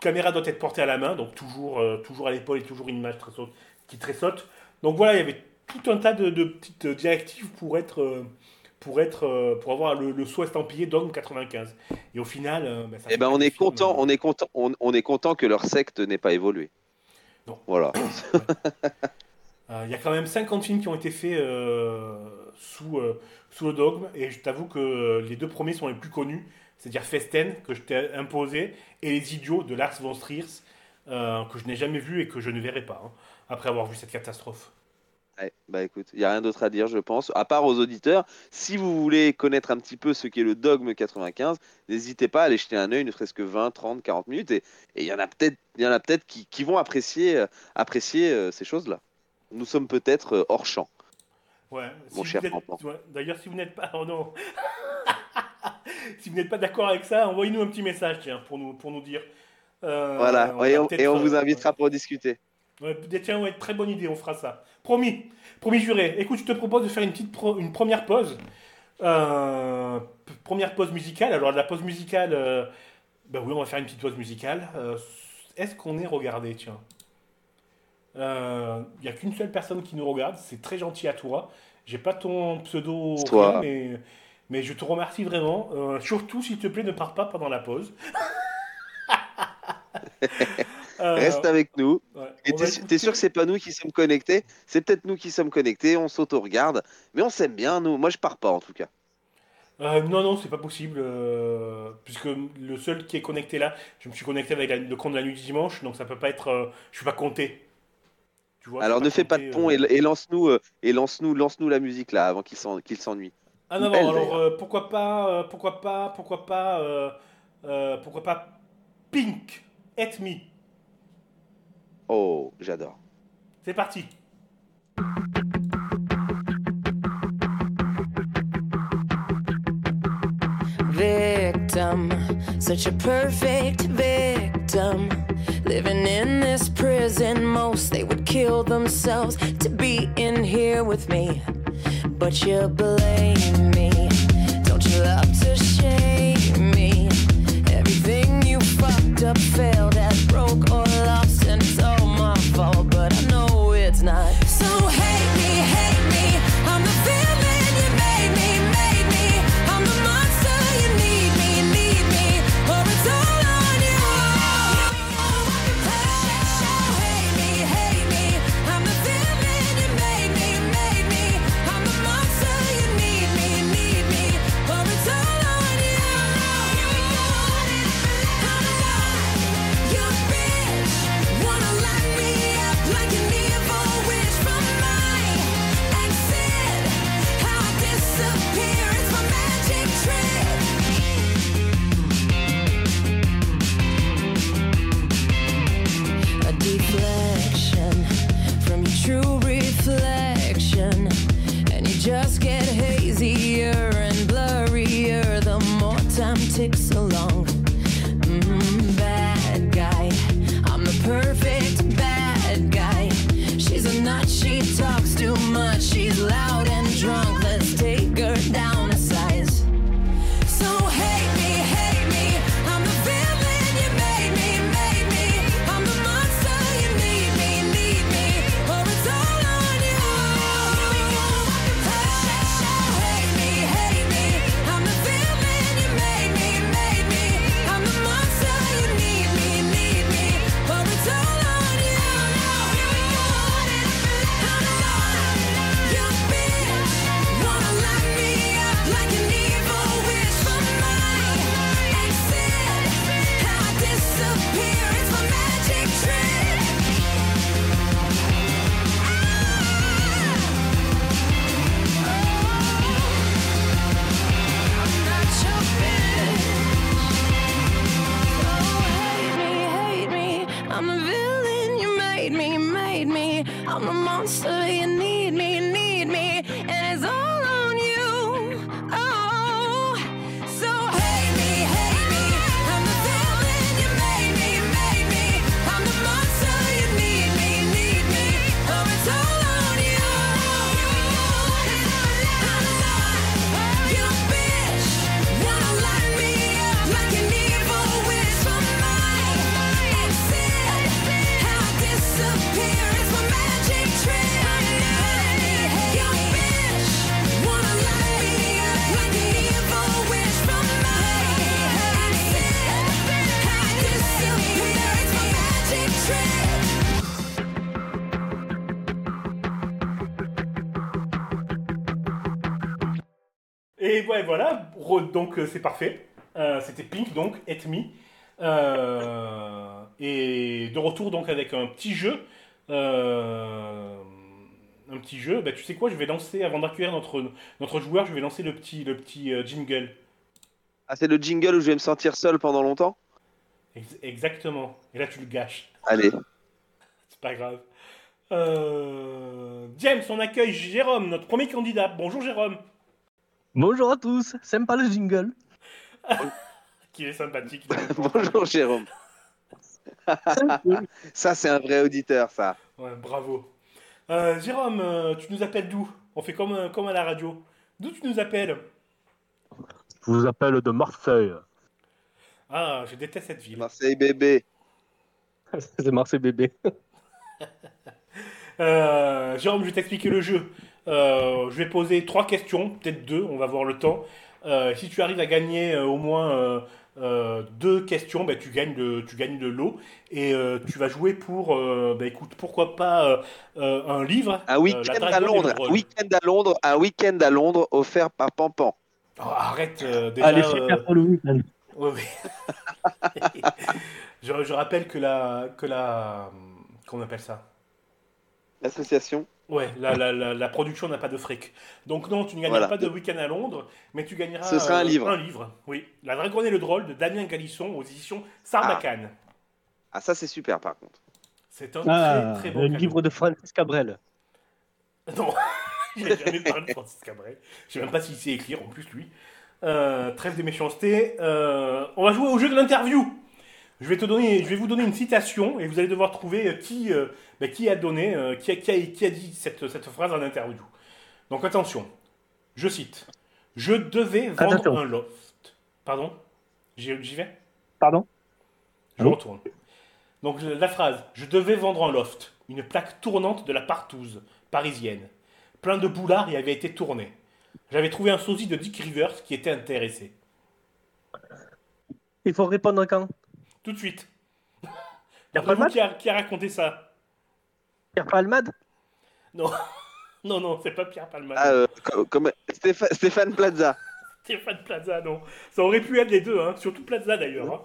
Speaker 1: Caméra doit être portée à la main, donc toujours, toujours à l'épaule et toujours une image très saute- qui tressaute. Donc voilà, il y avait tout un tas de, de petites directives pour être, euh, pour être, euh, pour avoir le, le sceau estampillé Dogme 95. Et au final, euh, ben, ça
Speaker 2: Eh ben, on est
Speaker 1: film,
Speaker 2: content,
Speaker 1: euh,
Speaker 2: on est content, on, on est content que leur secte n'ait pas évolué.
Speaker 1: Non.
Speaker 2: Voilà.
Speaker 1: Euh, Il y a quand même 50 films qui ont été faits euh, sous, euh, sous le dogme, et je t'avoue que euh, les deux premiers sont les plus connus, c'est-à-dire Festen, que je t'ai imposé, et Les Idiots de Lars von Trier, euh, que je n'ai jamais vu et que je ne verrai pas, hein, après avoir vu cette catastrophe.
Speaker 2: Ouais, bah écoute, il n'y a rien d'autre à dire, je pense. À part aux auditeurs, si vous voulez connaître un petit peu ce qu'est le dogme 95, n'hésitez pas à aller jeter un œil, ne serait-ce que 20, 30, 40 minutes. Et il y en a peut-être il y en a peut-être qui, qui vont apprécier, euh, apprécier euh, ces choses-là. Nous sommes peut-être euh, hors champ.
Speaker 1: Ouais,
Speaker 2: Mon
Speaker 1: si
Speaker 2: cher
Speaker 1: ouais, D'ailleurs, si vous n'êtes pas... Oh non Si vous n'êtes pas d'accord avec ça, envoyez-nous un petit message, tiens, pour nous, pour nous dire.
Speaker 2: Voilà,
Speaker 1: on
Speaker 2: et on,
Speaker 1: peut-être,
Speaker 2: et on vous invitera pour discuter.
Speaker 1: Ouais, tiens, ouais, très bonne idée, on fera ça. Promis, promis juré. Écoute, je te propose de faire une petite pro- une première pause. Euh, première pause musicale. Alors, la pause musicale, euh, ben oui, on va faire une petite pause musicale. Euh, Est-ce qu'on est regardé, tiens? Il n'y a qu'une seule personne qui nous regarde, c'est très gentil à toi. J'ai pas ton pseudo,
Speaker 2: toi.
Speaker 1: mais, mais je te remercie vraiment. Surtout, s'il te plaît, ne pars pas pendant la pause. Euh,
Speaker 2: Reste avec nous.
Speaker 1: ouais,
Speaker 2: Et t'es t'es sûr
Speaker 1: écouter-
Speaker 2: que c'est pas nous qui sommes connectés? C'est peut-être nous qui sommes connectés, on s'auto-regarde, mais on s'aime bien, nous. Moi, je pars pas en tout cas.
Speaker 1: Euh, non, non, c'est pas possible, euh, puisque le seul qui est connecté là, je me suis connecté avec la- le compte de la nuit du dimanche, donc ça peut pas être, euh, je suis pas compté. Tu vois,
Speaker 2: Alors ne fais pas de pont
Speaker 1: euh.
Speaker 2: et, et lance-nous et lance-nous lance-nous la musique là avant qu'il s'en- qu'il s'ennuie.
Speaker 1: Ah non, alors pourquoi pas, pourquoi pas, pourquoi pas, pourquoi pas Pink, At Me.
Speaker 2: Oh, j'adore.
Speaker 1: C'est parti.
Speaker 4: Victim, such a perfect victim. Living in this prison, most they would kill themselves to be in here with me. But you blame me. Don't you love to shame me? Everything you fucked up, failed at, broke or fall
Speaker 1: Et ouais, voilà, donc euh, c'est parfait. Euh, C'était Pink, donc, et Me. Euh, et de retour donc avec un petit jeu. Euh, un petit jeu. Bah, tu sais quoi, je vais lancer, avant d'accueillir notre, notre joueur, je vais lancer le petit, le petit jingle.
Speaker 2: Ah, c'est le jingle où je vais me sentir seul pendant longtemps?
Speaker 1: Ex- exactement. Et là, tu le gâches.
Speaker 2: Allez.
Speaker 1: C'est pas grave. James, on accueille Jérôme, notre premier candidat. Bonjour Jérôme,
Speaker 5: Bonjour à tous, sympa le jingle.
Speaker 1: qui est sympathique.
Speaker 2: Bonjour Jérôme. Ça, c'est un vrai auditeur, ça.
Speaker 1: Ouais, bravo. Euh, Jérôme, euh, tu nous appelles d'où? On fait comme, euh, comme à la radio. D'où tu nous appelles?
Speaker 5: Je vous appelle de Marseille.
Speaker 1: Ah, je déteste cette ville.
Speaker 2: Marseille bébé.
Speaker 5: C'est Marseille bébé.
Speaker 1: Euh, Jérôme, je vais t'expliquer le jeu. Euh, je vais poser trois questions, peut-être deux, on va voir le temps. Euh, si tu arrives à gagner euh, au moins euh, euh, deux questions, ben, tu gagnes de, tu gagnes de l'eau et euh, tu vas jouer pour, euh, ben, écoute, pourquoi pas euh, euh, un livre.
Speaker 2: Un week-end à Londres. Un week-end à Londres. Un week-end à Londres offert par Pampan.
Speaker 1: Oh, arrête euh, déjà.
Speaker 5: Allez,
Speaker 1: euh,
Speaker 5: super pour le week-end.
Speaker 1: Ouais, ouais. je, je rappelle que la, que la, qu'on appelle ça?
Speaker 2: L'association.
Speaker 1: Ouais, la, la, la, la production n'a pas de fric. Donc non, tu ne gagneras
Speaker 2: Voilà.
Speaker 1: pas de week-end à Londres, mais tu gagneras
Speaker 2: Ce sera un
Speaker 1: euh,
Speaker 2: livre.
Speaker 1: Un livre, oui. La Dragonne et le Drôle de Damien Galisson aux éditions Sarbacane.
Speaker 2: Ah, ça, c'est super, par contre.
Speaker 1: C'est un
Speaker 5: Ah,
Speaker 1: très très bon
Speaker 5: le
Speaker 1: cadeau.
Speaker 5: livre de Francis Cabrel.
Speaker 1: Non, il n'a jamais parlé de Francis Cabret. Je sais même pas s'il sait écrire en plus lui. Euh, trêve de méchanceté. Euh, on va jouer au jeu de l'interview. Je vais te donner, je vais vous donner une citation et vous allez devoir trouver euh, qui, euh, ben, qui a donné, euh, qui, a, qui, a, qui a dit cette, cette phrase en interview. Donc attention, je cite. Je devais vendre
Speaker 5: Attention.
Speaker 1: un loft. Pardon? J'y vais?
Speaker 5: Pardon?
Speaker 1: Je
Speaker 5: Oui.
Speaker 1: retourne. Donc la phrase Je devais vendre un loft, une plaque tournante de la partouze parisienne. Plein de boulards y avait été tourné. J'avais trouvé un sosie de Dick Rivers qui était intéressé.
Speaker 5: Il faut répondre quand?
Speaker 1: Tout de suite.
Speaker 5: Pierre Palmade
Speaker 1: qui a, qui a raconté ça
Speaker 5: Pierre Palmade?
Speaker 1: Non, non, non, c'est pas Pierre Palmade.
Speaker 2: Ah, euh, co- comme Stépha- Stéphane Plaza.
Speaker 1: Stéphane Plaza, non. Ça aurait pu être les deux, hein. surtout Plaza d'ailleurs. hein.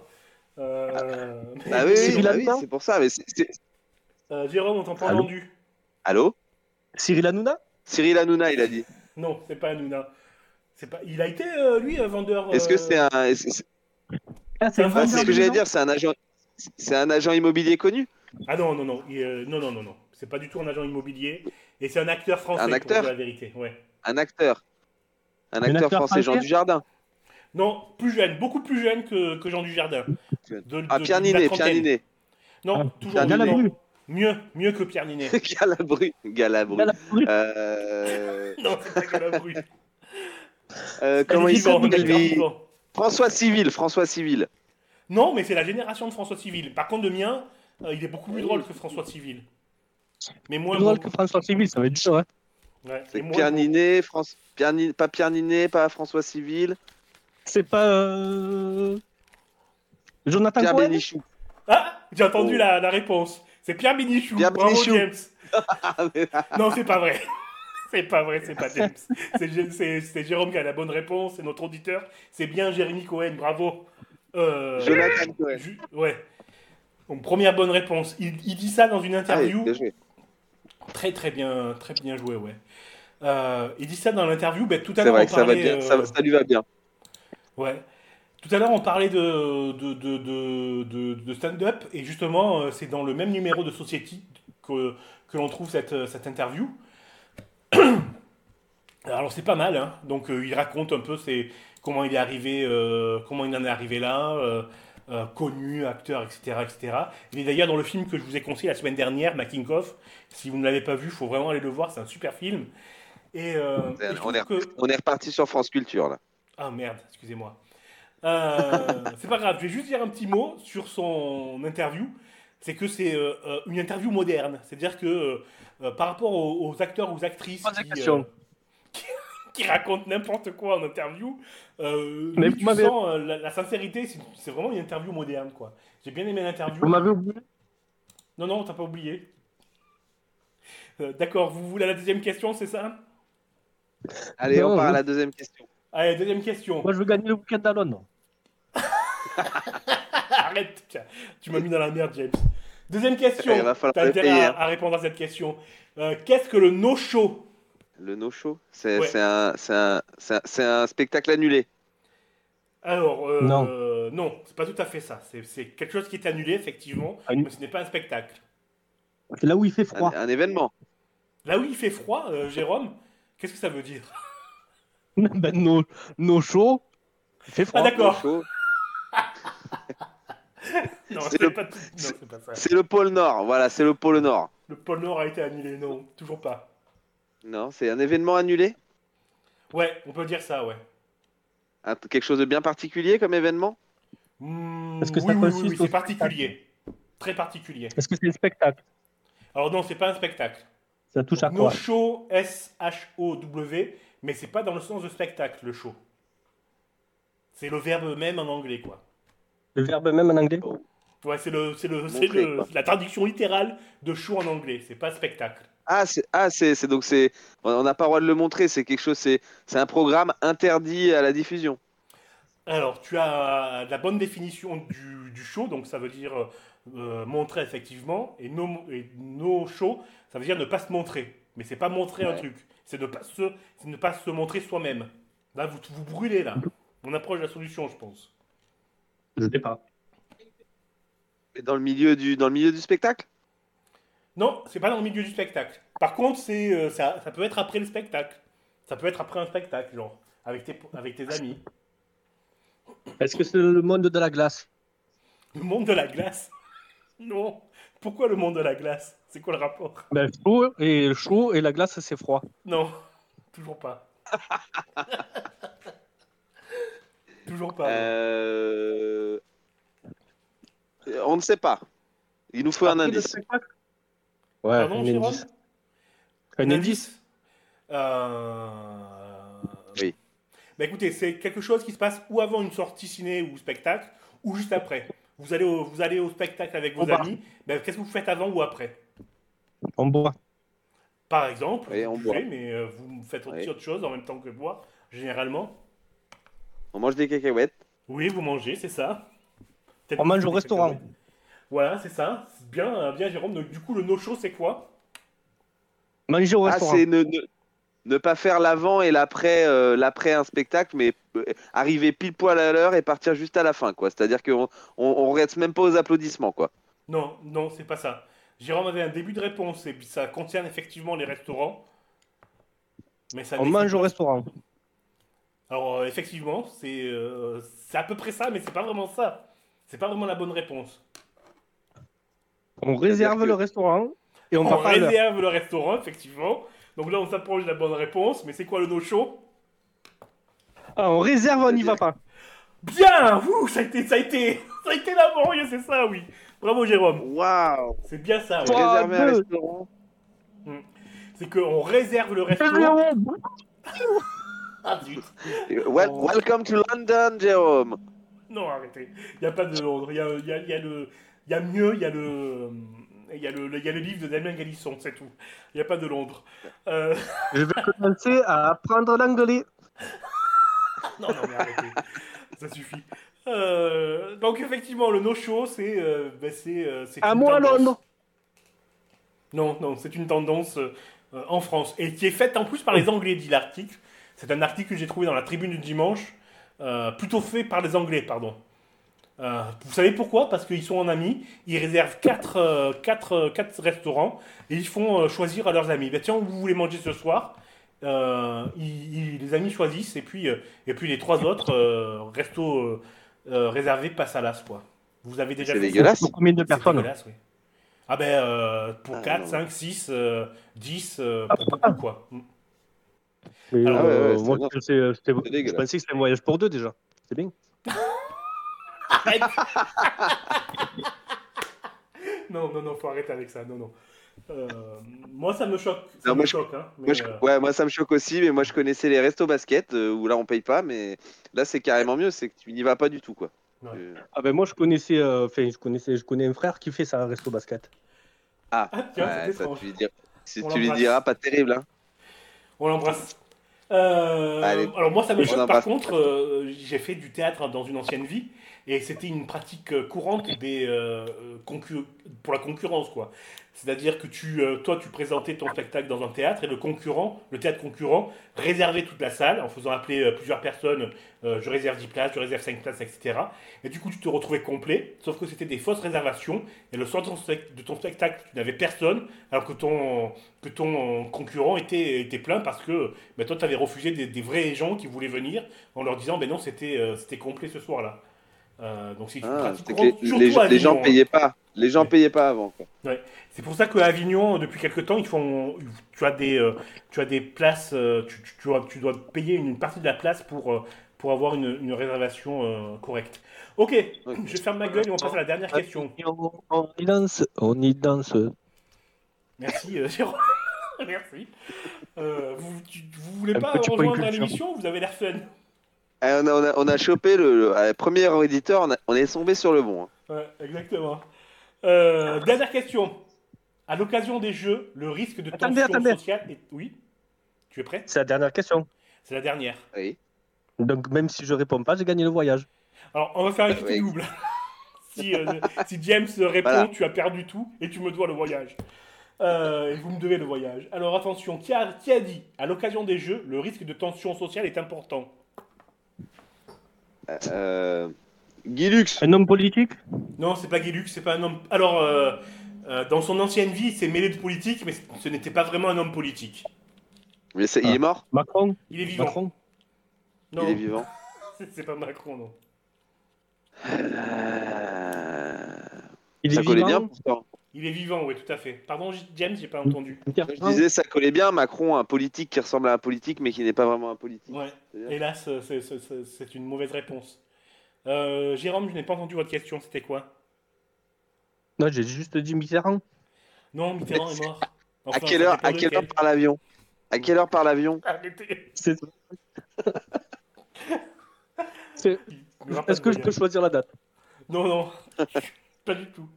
Speaker 1: Euh,
Speaker 2: Ah oui, oui,
Speaker 5: Cyril
Speaker 2: bah oui,
Speaker 5: Hanouna
Speaker 2: c'est pour ça. Mais
Speaker 1: Euh, Jérôme, on
Speaker 5: Allô
Speaker 1: entendu.
Speaker 2: Allô?
Speaker 5: Cyril Hanouna?
Speaker 2: Cyril Hanouna, il a dit.
Speaker 1: Non, c'est pas Hanouna. C'est pas... Il a été, euh, lui, un vendeur.
Speaker 2: Est-ce que c'est un.
Speaker 5: Ah, c'est
Speaker 1: Ah,
Speaker 5: un
Speaker 2: c'est ce que j'allais dire, c'est un agent. C'est un agent immobilier connu
Speaker 1: Ah non, non, non, il, euh, non, non, non, non. C'est pas du tout un agent immobilier. Et c'est un acteur français,
Speaker 2: Un
Speaker 1: pour
Speaker 2: acteur
Speaker 1: dire la vérité. Ouais.
Speaker 2: Un acteur. Un
Speaker 5: Un
Speaker 2: acteur
Speaker 5: acteur
Speaker 2: français, Jean Dujardin.
Speaker 1: Non, plus jeune, beaucoup plus jeune que, que Jean Dujardin. De,
Speaker 2: Ah,
Speaker 1: de-
Speaker 2: Pierre Ninet. Pierre Ninet.
Speaker 1: Non,
Speaker 5: Ah,
Speaker 1: toujours
Speaker 2: Pierre
Speaker 1: Ninet.
Speaker 5: Galabru.
Speaker 1: Mieux, mieux que Pierre Ninet.
Speaker 2: Galabru. Galabru.
Speaker 5: Galabru.
Speaker 2: Euh,
Speaker 1: non, c'est pas Galabru.
Speaker 2: euh, comment il s'appelle. François Civil. François Civil.
Speaker 1: Non, mais c'est la génération de François Civil. Par contre, le mien, euh, il est beaucoup plus drôle que François Civil. Mais moins
Speaker 5: Plus drôle
Speaker 1: bon.
Speaker 5: que François Civil, ça va être dur. Hein.
Speaker 1: Ouais,
Speaker 2: C'est
Speaker 1: et moins
Speaker 2: Pierre
Speaker 1: bon.
Speaker 2: Ninet, France... Pierre Ni- pas Pierre Ninet, pas François Civil.
Speaker 5: C'est pas. Euh... Jonathan
Speaker 2: Pierre
Speaker 5: Cohen
Speaker 2: Bénichou.
Speaker 1: Ah, j'ai entendu
Speaker 2: Oh.
Speaker 1: la, la réponse. C'est Pierre Bénichou.
Speaker 2: Pierre
Speaker 1: Bravo,
Speaker 2: Bénichou.
Speaker 1: James.
Speaker 2: Mais-
Speaker 1: Non, c'est pas vrai. C'est pas vrai, c'est pas James. C'est Jé- C'est c'est Jérôme qui a la bonne réponse, c'est notre auditeur. C'est bien Jérémy Cohen, bravo. Euh,
Speaker 2: Jonathan Cohen.
Speaker 1: ouais. Donc, première bonne réponse. Il, il dit ça dans une
Speaker 2: Ah,
Speaker 1: interview. Très très bien, très bien joué, ouais. Euh, il dit ça dans l'interview. Ben, tout à
Speaker 2: C'est
Speaker 1: l'heure
Speaker 2: vrai
Speaker 1: on
Speaker 2: ça va
Speaker 1: parlait.
Speaker 2: bien.
Speaker 1: euh,
Speaker 2: Ça, ça lui va bien.
Speaker 1: Ouais. Tout à l'heure, on parlait de, de, de, de, de- de stand-up, et justement, euh, c'est dans le même numéro de Society que, que l'on trouve cette, cette interview. Alors, c'est pas mal, hein. Donc, euh, il raconte un peu ses, comment il est arrivé, euh, comment il en est arrivé là, euh, connu, acteur, etc., etc. Il est d'ailleurs dans le film que je vous ai conseillé la semaine dernière, Making of. Si vous ne l'avez pas vu, il faut vraiment aller le voir, c'est un super film. Et,
Speaker 2: On est,
Speaker 1: que-
Speaker 2: on est reparti sur France Culture là.
Speaker 1: ah merde, excusez-moi. C'est pas grave, je vais juste dire un petit mot sur son interview. C'est que c'est euh, euh, une interview moderne. C'est-à-dire que euh, par rapport aux, aux acteurs ou aux actrices qui,
Speaker 5: question.
Speaker 1: euh, qui, qui racontent n'importe quoi en interview, euh,
Speaker 5: Mais
Speaker 1: lui,
Speaker 5: vous
Speaker 1: tu sens euh, la, la sincérité, c'est vraiment une interview moderne. quoi. J'ai bien aimé l'interview.
Speaker 5: Vous m'avez oublié
Speaker 1: Non, non, t'as pas oublié. Euh, D'accord, vous voulez la deuxième question, c'est ça?
Speaker 2: Allez, on part à la deuxième question.
Speaker 1: Allez, deuxième question.
Speaker 5: Moi, je veux gagner le week-end d'Alon.
Speaker 1: Arrête, tu m'as mis dans la merde, James. Deuxième question.
Speaker 2: Il va falloir
Speaker 1: T'as
Speaker 2: le
Speaker 1: intérêt
Speaker 2: payer,
Speaker 1: à,
Speaker 2: hein.
Speaker 1: à répondre à cette question. Euh, Qu'est-ce que le no-show?
Speaker 2: Le no-show C'est
Speaker 1: Ouais.
Speaker 2: un, c'est un, c'est un- spectacle annulé.
Speaker 1: Alors, euh,
Speaker 5: Non.
Speaker 1: euh, non, c'est pas tout à fait ça. C'est quelque chose qui est annulé, effectivement, mais ce n'est pas un spectacle.
Speaker 5: C'est là où il fait froid.
Speaker 2: un événement.
Speaker 1: Là où il fait froid, euh, Jérôme, qu'est-ce que ça veut dire?
Speaker 5: Ben, nos, nos shows, il fait froid.
Speaker 1: Ah, d'accord. Non,
Speaker 2: C'est le-
Speaker 1: pas,
Speaker 2: pôle Nord. Voilà, c'est le pôle Nord.
Speaker 1: Le pôle Nord a été annulé, non, toujours pas.
Speaker 2: Non, c'est un événement annulé?
Speaker 1: Ouais, on peut dire ça, ouais.
Speaker 2: Un- Quelque chose de bien particulier comme événement?
Speaker 1: Hmm,
Speaker 5: Est-ce que
Speaker 1: oui, oui, oui, oui, c'est particulier. Très particulier.
Speaker 5: Est-ce que c'est un spectacle?
Speaker 1: Alors non, c'est pas un spectacle.
Speaker 5: Ça touche à
Speaker 1: No
Speaker 5: quoi?
Speaker 1: show, S-H-O-W, mais c'est pas dans le sens de spectacle, le show. C'est le verbe même en anglais, quoi.
Speaker 5: Le verbe même en anglais
Speaker 1: Ouais, c'est le, c'est le, c'est le- la traduction littérale de show en anglais. C'est pas spectacle.
Speaker 2: Ah, c'est ah, c'est c'est- donc c'est on n'a pas le droit de le montrer. C'est quelque chose. C'est c'est un programme interdit à la diffusion.
Speaker 1: Alors, tu as la bonne définition du, du show, donc ça veut dire euh, montrer effectivement, et no, et no show, ça veut dire ne pas se montrer. Mais c'est pas montrer un truc, c'est ne pas se, c'est ne pas se montrer soi-même. Là, vous vous brûlez là. On approche de la solution, je pense.
Speaker 5: Je sais pas.
Speaker 2: Et Dans le milieu du dans le milieu du spectacle?
Speaker 1: Non, c'est pas dans le milieu du spectacle. Par contre, c'est euh, ça, ça peut être après le spectacle. Ça peut être après un spectacle, genre avec tes avec tes amis.
Speaker 5: Est-ce que c'est le monde de la glace?
Speaker 1: Le monde de la glace? Non. Pourquoi le monde de la glace? C'est quoi le rapport?
Speaker 5: Ben, chaud et chaud et la glace c'est froid.
Speaker 1: Non, toujours pas. toujours pas.
Speaker 2: Euh, On ne sait pas. Il nous faut un indice.
Speaker 5: spectacle Ouais,
Speaker 1: Pardon,
Speaker 5: un indice. Un indice
Speaker 1: Euh...
Speaker 2: Oui.
Speaker 1: Bah écoutez, c'est quelque chose qui se passe ou avant une sortie ciné ou spectacle, ou juste après. Vous allez au, vous allez au spectacle avec vos amis, bah, qu'est-ce que vous faites avant ou après?
Speaker 5: On boit.
Speaker 1: Par exemple,
Speaker 2: Oui,
Speaker 1: vous
Speaker 2: on
Speaker 1: buvez,
Speaker 2: boit.
Speaker 1: mais euh, vous faites aussi
Speaker 2: Oui.
Speaker 1: autre chose en même temps que boire, généralement.
Speaker 2: On mange des cacahuètes.
Speaker 1: Oui, vous mangez, c'est ça.
Speaker 5: On mange au restaurant.
Speaker 1: Voilà, c'est ça. C'est Bien, euh, bien, Jérôme. Donc, du coup, le no-show, c'est quoi?
Speaker 5: Manger au
Speaker 2: Ah,
Speaker 5: restaurant.
Speaker 2: c'est ne, ne, ne pas faire l'avant et l'après euh, l'après un spectacle, mais euh, arriver pile poil à l'heure et partir juste à la fin, quoi. C'est-à-dire qu'on on, on reste même pas aux applaudissements, quoi.
Speaker 1: Non, non, c'est pas ça. Jérôme avait un début de réponse et ça concerne effectivement les restaurants. Mais ça
Speaker 5: On mange au restaurant.
Speaker 1: Alors, euh, effectivement, c'est euh, c'est à peu près ça, mais c'est pas vraiment ça. C'est pas vraiment la bonne réponse.
Speaker 5: On réserve
Speaker 2: que-
Speaker 5: le restaurant et on
Speaker 1: On réserve le restaurant, effectivement. Donc là, on s'approche de la bonne réponse, mais c'est quoi le no-show?
Speaker 5: Ah, on réserve, on n'y va pas.
Speaker 1: Bien Ouh, ça a été, ça a été, ça a été laborieux, c'est ça, oui. Bravo, Jérôme.
Speaker 2: Waouh
Speaker 1: C'est bien ça, ouais.
Speaker 5: Trois,
Speaker 2: Réserver un
Speaker 5: deux.
Speaker 2: restaurant.
Speaker 1: C'est qu'on réserve le restaurant. Ah, zut.
Speaker 2: Wel-
Speaker 1: Oh.
Speaker 2: Welcome to London, Jérôme.
Speaker 1: Non, arrêtez. Il n'y a pas de Londres. Il y a, il y a- y a le, il y a mieux, il y a le, il y a le, il y a le livre de Damien Galisson, c'est tout. Il n'y a pas de Londres. Euh,
Speaker 5: Je vais commencer à apprendre l'anglais.
Speaker 1: non, non, mais arrêtez. Ça suffit. Euh, donc effectivement, le no-show, c'est, euh, ben, c'est, euh, c'est
Speaker 5: À
Speaker 1: une
Speaker 5: moi,
Speaker 1: tendance.
Speaker 5: Londres.
Speaker 1: Non, non, c'est une tendance euh, en France et qui est faite en plus par les Anglais, dit l'article. C'est un article que j'ai trouvé dans la Tribune du dimanche, euh, plutôt fait par les Anglais, pardon. Euh, vous savez pourquoi? Parce qu'ils sont en amis, ils réservent 4 restaurants et ils font euh, choisir à leurs amis. Ben, tiens, vous voulez manger ce soir? Euh, ils- ils- Les amis choisissent et puis, euh, et puis les trois autres euh, restos réservés passent à l'as. Quoi. Vous avez déjà
Speaker 2: C'est
Speaker 1: fait ça?
Speaker 2: dégueulasse.
Speaker 5: Pour combien de
Speaker 1: c'est
Speaker 5: personnes?
Speaker 1: dégueulasse, oui. Ah ben, euh, pour
Speaker 2: Ah,
Speaker 1: 4,
Speaker 2: non.
Speaker 1: 5, 6, euh, 10, euh,
Speaker 5: Ah,
Speaker 1: pour beaucoup, quoi.
Speaker 5: Mais,
Speaker 1: Ah
Speaker 2: ouais,
Speaker 5: euh,
Speaker 2: ouais,
Speaker 5: moi,
Speaker 2: bon.
Speaker 5: je pensais que c'était un voyage pour deux déjà. C'est bien.
Speaker 1: Arrête Non, non, non, faut arrêter avec ça, non, non. Euh, moi, ça me choque, ça
Speaker 2: Non,
Speaker 1: me
Speaker 2: moi, je-
Speaker 1: choque, hein. mais,
Speaker 2: Moi, je-
Speaker 1: euh,
Speaker 2: ouais, moi, ça me choque aussi, mais moi, je connaissais les restos basket euh, où là, on paye pas, mais là, c'est carrément mieux, c'est que tu n'y vas pas du tout, quoi.
Speaker 1: Ouais.
Speaker 2: Euh,
Speaker 5: Ah ben moi je connaissais, euh, enfin je connaissais, je connais un frère qui fait ça à resto basket.
Speaker 2: Ah,
Speaker 1: Ah, tiens,
Speaker 2: ouais, ça, tu lui diras, si
Speaker 1: On
Speaker 2: tu lui diras, pas terrible, hein.
Speaker 1: On l'embrasse. Euh,
Speaker 2: Allez.
Speaker 1: alors moi ça me choque par contre, euh, j'ai fait du théâtre dans une ancienne vie et c'était une pratique euh, courante des, euh, concu- pour la concurrence quoi. C'est-à-dire que tu, euh, toi tu présentais ton spectacle dans un théâtre et le concurrent, le théâtre concurrent réservait toute la salle en faisant appeler euh, plusieurs personnes, euh, je réserve 10 places, je réserve 5 places, etc. Et du coup tu te retrouvais complet, sauf que c'était des fausses réservations et le soir de ton, spectacle tu n'avais personne alors que ton, que ton concurrent était, était plein parce que ben, toi, tu avais refusé des, vrais gens qui voulaient venir en leur disant, ben non, c'était euh, c'était complet ce soir-là. Euh, donc c'est une
Speaker 2: Ah,
Speaker 1: pratique
Speaker 2: c'est que
Speaker 1: courante,
Speaker 2: les,
Speaker 1: surtout
Speaker 2: les
Speaker 1: à
Speaker 2: gens- les gens
Speaker 1: Avignon, hein.
Speaker 2: payaient pas. Les gens payaient pas avant.
Speaker 1: C'est pour ça qu'à Avignon, depuis quelques temps, ils font, tu as des, euh, tu as des places, euh, tu, tu- tu dois, tu dois payer une partie de la place pour, pour avoir une, une réservation euh, correcte. Ok,
Speaker 2: Ok.
Speaker 1: je ferme ma gueule et on passe à la dernière question.
Speaker 5: On, y danse, on y danse.
Speaker 1: Merci, Jérôme. Merci. Euh, vous, tu- vous voulez
Speaker 5: Un
Speaker 1: pas rejoindre l'émission Vous avez l'air fun?
Speaker 2: Eh, on, a, on, a, on a chopé le, le- euh, premier auditeur, on, a- on est tombé sur le bon. hein.
Speaker 1: Ouais, exactement. Euh, dernière question. À l'occasion des Jeux, le risque de
Speaker 5: Attendez,
Speaker 1: tension
Speaker 5: attendez.
Speaker 1: sociale est... Oui Tu es prêt?
Speaker 5: C'est la dernière question.
Speaker 1: C'est la dernière.
Speaker 2: Oui.
Speaker 5: Donc même si je réponds pas, j'ai gagné le voyage.
Speaker 1: Alors, on va faire un
Speaker 2: Ouais,
Speaker 1: petit double. si, euh, si James répond,
Speaker 2: Voilà.
Speaker 1: tu as perdu tout et tu me dois le voyage. Euh, et vous me devez le voyage. Alors attention, qui a, qui a dit à l'occasion des Jeux, le risque de tension sociale est important?
Speaker 2: Euh, Guy Lux.
Speaker 5: Un homme politique?
Speaker 1: Non, c'est pas Guy Lux, c'est pas un homme. Alors, euh, euh, dans son ancienne vie, il s'est mêlé de politique, mais ce n'était pas vraiment un homme politique.
Speaker 2: Mais c'est- il
Speaker 5: Ah.
Speaker 2: est mort?
Speaker 5: Macron?
Speaker 1: Il est vivant.
Speaker 5: Macron?
Speaker 1: Non,
Speaker 2: Il est vivant.
Speaker 1: c'est- pas Macron, non.
Speaker 2: Euh,
Speaker 5: Il
Speaker 2: Ça
Speaker 5: est
Speaker 2: collait bien
Speaker 5: vivant
Speaker 2: pourtant.
Speaker 1: Il est vivant, oui, tout à fait. Pardon, James, j'ai pas entendu.
Speaker 2: Je disais, ça collait bien. Macron, un politique qui ressemble à un politique, mais qui n'est pas vraiment un politique.
Speaker 1: Ouais, hélas, euh, c'est- une mauvaise réponse. Euh, Jérôme, je n'ai pas entendu votre question, c'était quoi?
Speaker 5: Non, j'ai juste dit Mitterrand.
Speaker 1: Non, Mitterrand est mort. Enfin,
Speaker 2: à quelle heure, à quelle heure par l'avion? À quelle heure par l'avion?
Speaker 1: Arrêtez.
Speaker 5: C'est- Est-ce que je peux choisir la date?
Speaker 1: Non, non, pas du tout.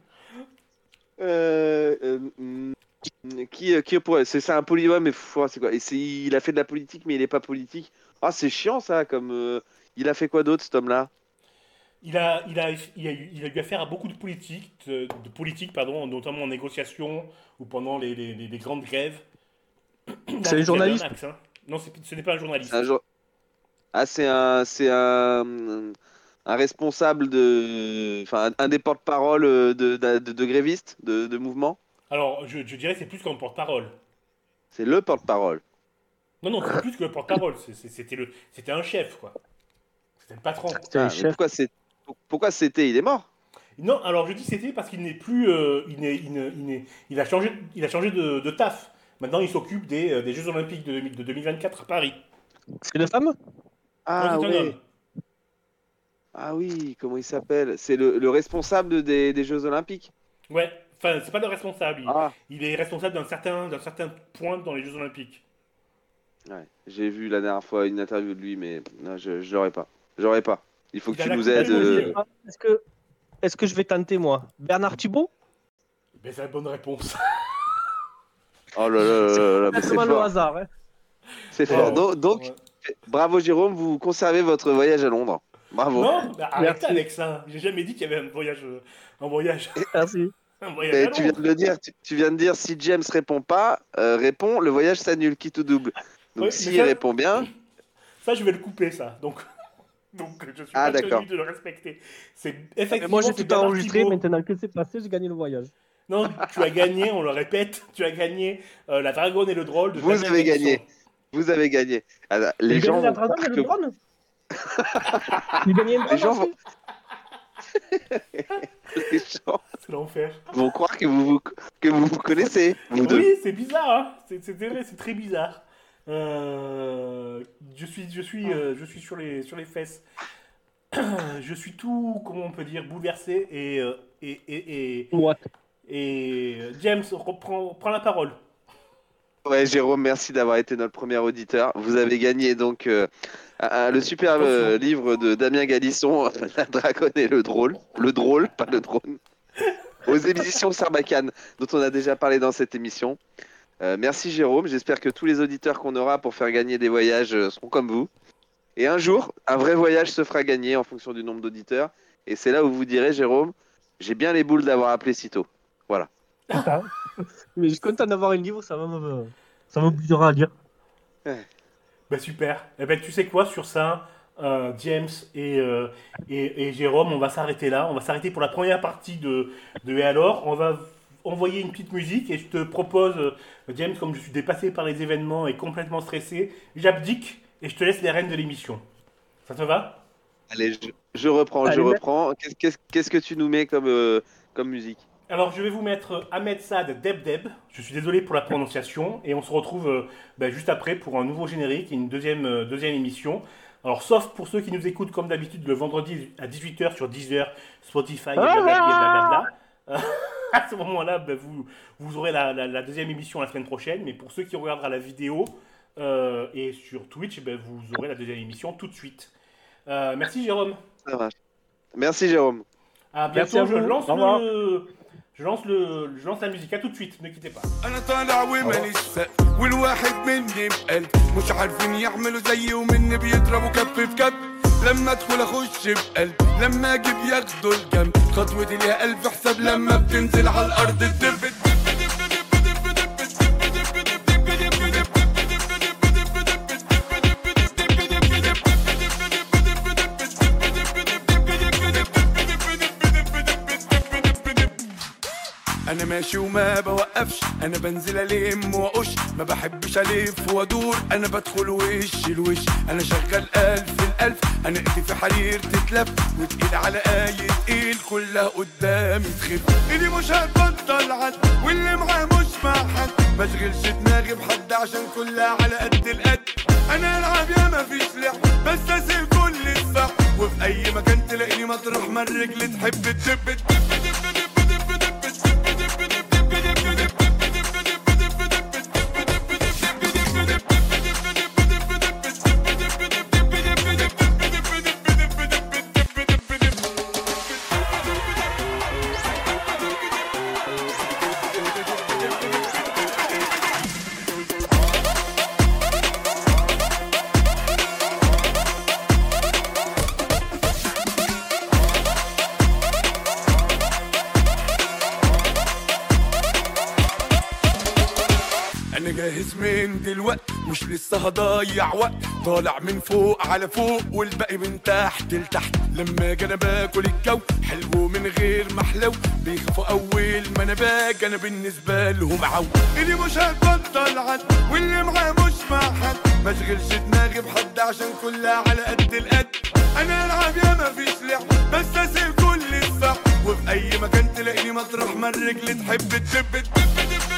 Speaker 2: Euh, euh, hum, Qui, euh, qui pourrait C'est ça un poli ouais, mais c'est quoi Et Il a fait de la politique, mais il n'est pas politique. Ah, c'est chiant ça. Comme euh, il a fait quoi d'autre, cet homme-là?
Speaker 1: Il a, il, a, il, a eu, il a eu affaire à beaucoup de politiques, de, de politiques pardon, notamment en négociation ou pendant les, les- les- les grandes grèves.
Speaker 5: C'est
Speaker 1: un axe, hein. Non, ce n'est pas un journaliste.
Speaker 2: Un jour- Ah, c'est un, c'est un, un responsable de, enfin, un, des porte-parole de, de, de, de grévistes, de, de mouvement.
Speaker 1: Alors, je, je dirais que c'est plus qu'un porte-parole.
Speaker 2: C'est le porte-parole.
Speaker 1: Non, non, c'est plus que le porte-parole. C'était le- c'était un chef, quoi. C'était le patron.
Speaker 5: C'est
Speaker 2: Ah, pourquoi c'est, pourquoi c'était Il est mort?
Speaker 1: Non, alors je dis c'était parce qu'il n'est plus. euh, il, n'est- il, n'est- il, a changé, il a changé de, de taf. Maintenant, il s'occupe des, euh, des Jeux Olympiques de, 2000 de 2024 à Paris.
Speaker 5: C'est une femme
Speaker 2: Ah
Speaker 1: Non,
Speaker 2: oui. Ah oui. Comment il s'appelle? C'est le, le responsable des, des Jeux Olympiques.
Speaker 1: Ouais, enfin, c'est pas le responsable. Il,
Speaker 2: Ah.
Speaker 1: il est responsable d'un certain, d'un certain point dans les Jeux Olympiques.
Speaker 2: Ouais. J'ai vu la dernière fois une interview de lui, mais non, je, je l'aurais pas. J'aurais pas. Il faut que tu nous aides. Euh,
Speaker 5: Est-ce que, est-ce que je vais tenter moi? Bernard Thibault?
Speaker 1: Ben, c'est la bonne réponse.
Speaker 2: Oh là là là là là, mais c'est fort.
Speaker 5: hasard. Hein.
Speaker 2: C'est fort.
Speaker 1: Ouais.
Speaker 2: Donc, donc,
Speaker 1: Ouais.
Speaker 2: bravo Jérôme, vous conservez votre voyage à Londres. Bravo.
Speaker 1: Non, ben, arrête
Speaker 5: Merci.
Speaker 1: avec ça. J'ai jamais dit qu'il y avait un voyage, euh, un voyage,
Speaker 5: Merci.
Speaker 1: un voyage
Speaker 2: Mais tu viens de le dire, tu, tu viens de dire si James répond pas, euh, répond, le voyage s'annule, qui tout double. Donc
Speaker 1: Ouais,
Speaker 2: s'il
Speaker 1: mais
Speaker 2: répond bien,
Speaker 1: Ça, je vais le couper, ça. Donc, donc je suis
Speaker 2: Ah,
Speaker 1: pas
Speaker 2: d'accord.
Speaker 1: tenu de le respecter. C'est
Speaker 5: Mais
Speaker 1: effectivement.
Speaker 5: moi j'ai tout enregistré, maintenant que c'est passé, j'ai gagné le voyage.
Speaker 1: Non, tu as gagné, on le répète, tu as gagné euh, la dragonne et le drôle de
Speaker 2: Vous avez gagné. vous avez gagné. Alors, les gens
Speaker 5: gagné la
Speaker 2: vont
Speaker 5: dragonne
Speaker 2: croire
Speaker 5: et
Speaker 2: que
Speaker 5: le drone Il gagnait un
Speaker 2: Les gens les gens
Speaker 1: C'est l'enfer.
Speaker 2: vont croire que vous vous, que vous, vous connaissez, vous deux.
Speaker 1: Oui, c'est bizarre, hein c'est c'est vrai, c'est très bizarre. Euh, je suis, je suis, euh, je suis sur les, sur les fesses. je suis tout, comment on peut dire, bouleversé et, euh, et, et, et,
Speaker 5: What
Speaker 1: et euh, James reprend, prend la parole.
Speaker 2: Ouais, Jérôme, merci d'avoir été notre premier auditeur. Vous avez gagné donc euh, un- le superbe euh, livre de Damien Galisson, La Dragonne et le drôle. Le drôle, pas le drone. Aux éditions Sarbacane, dont on a déjà parlé dans cette émission. Euh, merci Jérôme. J'espère que tous les auditeurs qu'on aura pour faire gagner des voyages euh, seront comme vous. Et un jour, un vrai voyage se fera gagner en fonction du nombre d'auditeurs. Et c'est là où vous direz, Jérôme, j'ai bien les boules d'avoir appelé sitôt.
Speaker 5: C'est ça. Mais je suis content d'avoir un livre, ça va me... ça m'obligera à dire.
Speaker 1: Bah super. Eh ben tu sais quoi sur ça, euh, James et, euh, et, et Jérôme, on va s'arrêter là. On va s'arrêter pour la première partie de, de Et alors. On va envoyer une petite musique et je te propose, euh, James, comme je suis dépassé par les événements et complètement stressé, j'abdique et je te laisse les rênes de l'émission. Ça te va?
Speaker 2: Allez, je, je reprends, je
Speaker 5: Allez,
Speaker 2: reprends. Qu'est-ce- Qu'est-ce qu'est-ce que tu nous mets comme, euh, comme musique?
Speaker 1: Alors je vais vous mettre Ahmed Sad Deb Deb. Je suis désolé pour la prononciation et on se retrouve euh, bah, juste après pour un nouveau générique et une deuxième, euh, deuxième émission. Alors sauf pour ceux qui nous écoutent comme d'habitude le vendredi à 18h sur Deezer, Spotify et blablabla. blablabla. Euh, à ce moment-là, bah, vous, vous aurez la, la- la deuxième émission la semaine prochaine. Mais pour ceux qui regardera la vidéo euh, et sur Twitch, bah, vous aurez la deuxième émission tout de suite. Euh, merci Jérôme.
Speaker 2: Ça marche. Merci Jérôme.
Speaker 1: À
Speaker 5: Merci
Speaker 1: bientôt.
Speaker 5: à
Speaker 1: je lance le, je lance le, je lance la musique. À tout de suite. Ne quittez pas.
Speaker 6: انا طالع وماليش سقف والواحد مني بقلب مش عارفين يعملوا زيي ومني بيضربوا كف في كف لما ادخل اخش بقلب لما اجي بياخدوا الجنب خطوتي ليها الف حساب لما بتنزل على الارض تدب أنا ماشي وما بوقفش أنا بنزل ألم وأقش. ما بحبش ألف وأدور أنا بدخل وش الوش. أنا شغال ألف الألف أنا إيدي في حرير تتلف. وتقيل على اي تقيل كلها قدامي تخف إيدي مش هتبطل عد واللي معاه مش مع حد ما دماغي بحد عشان كلها على قد القد. أنا ألعب يا ما فيش لعب بس أسيب كل الصح وفي أي مكان تلاقيني مطرح ما الرجل تحب تدب everything. لسه هضيع وقت. طالع من فوق على فوق والباقي من تحت لتحت. لما أجي أنا باكل الجو حلو من غير محلو بيخافوا أول ما أنا باجي أنا بالنسبة لهم عو. اللي مش هتبطل عد واللي معاه مش مع حد ما أشغلش دماغي بحد عشان كلها على قد القد. أنا ألعب يا ما فيش لعب بس أسيب كل الصح وفي أي مكان تلاقيني مطرح ما الرجل تحب تدب تدب تدب.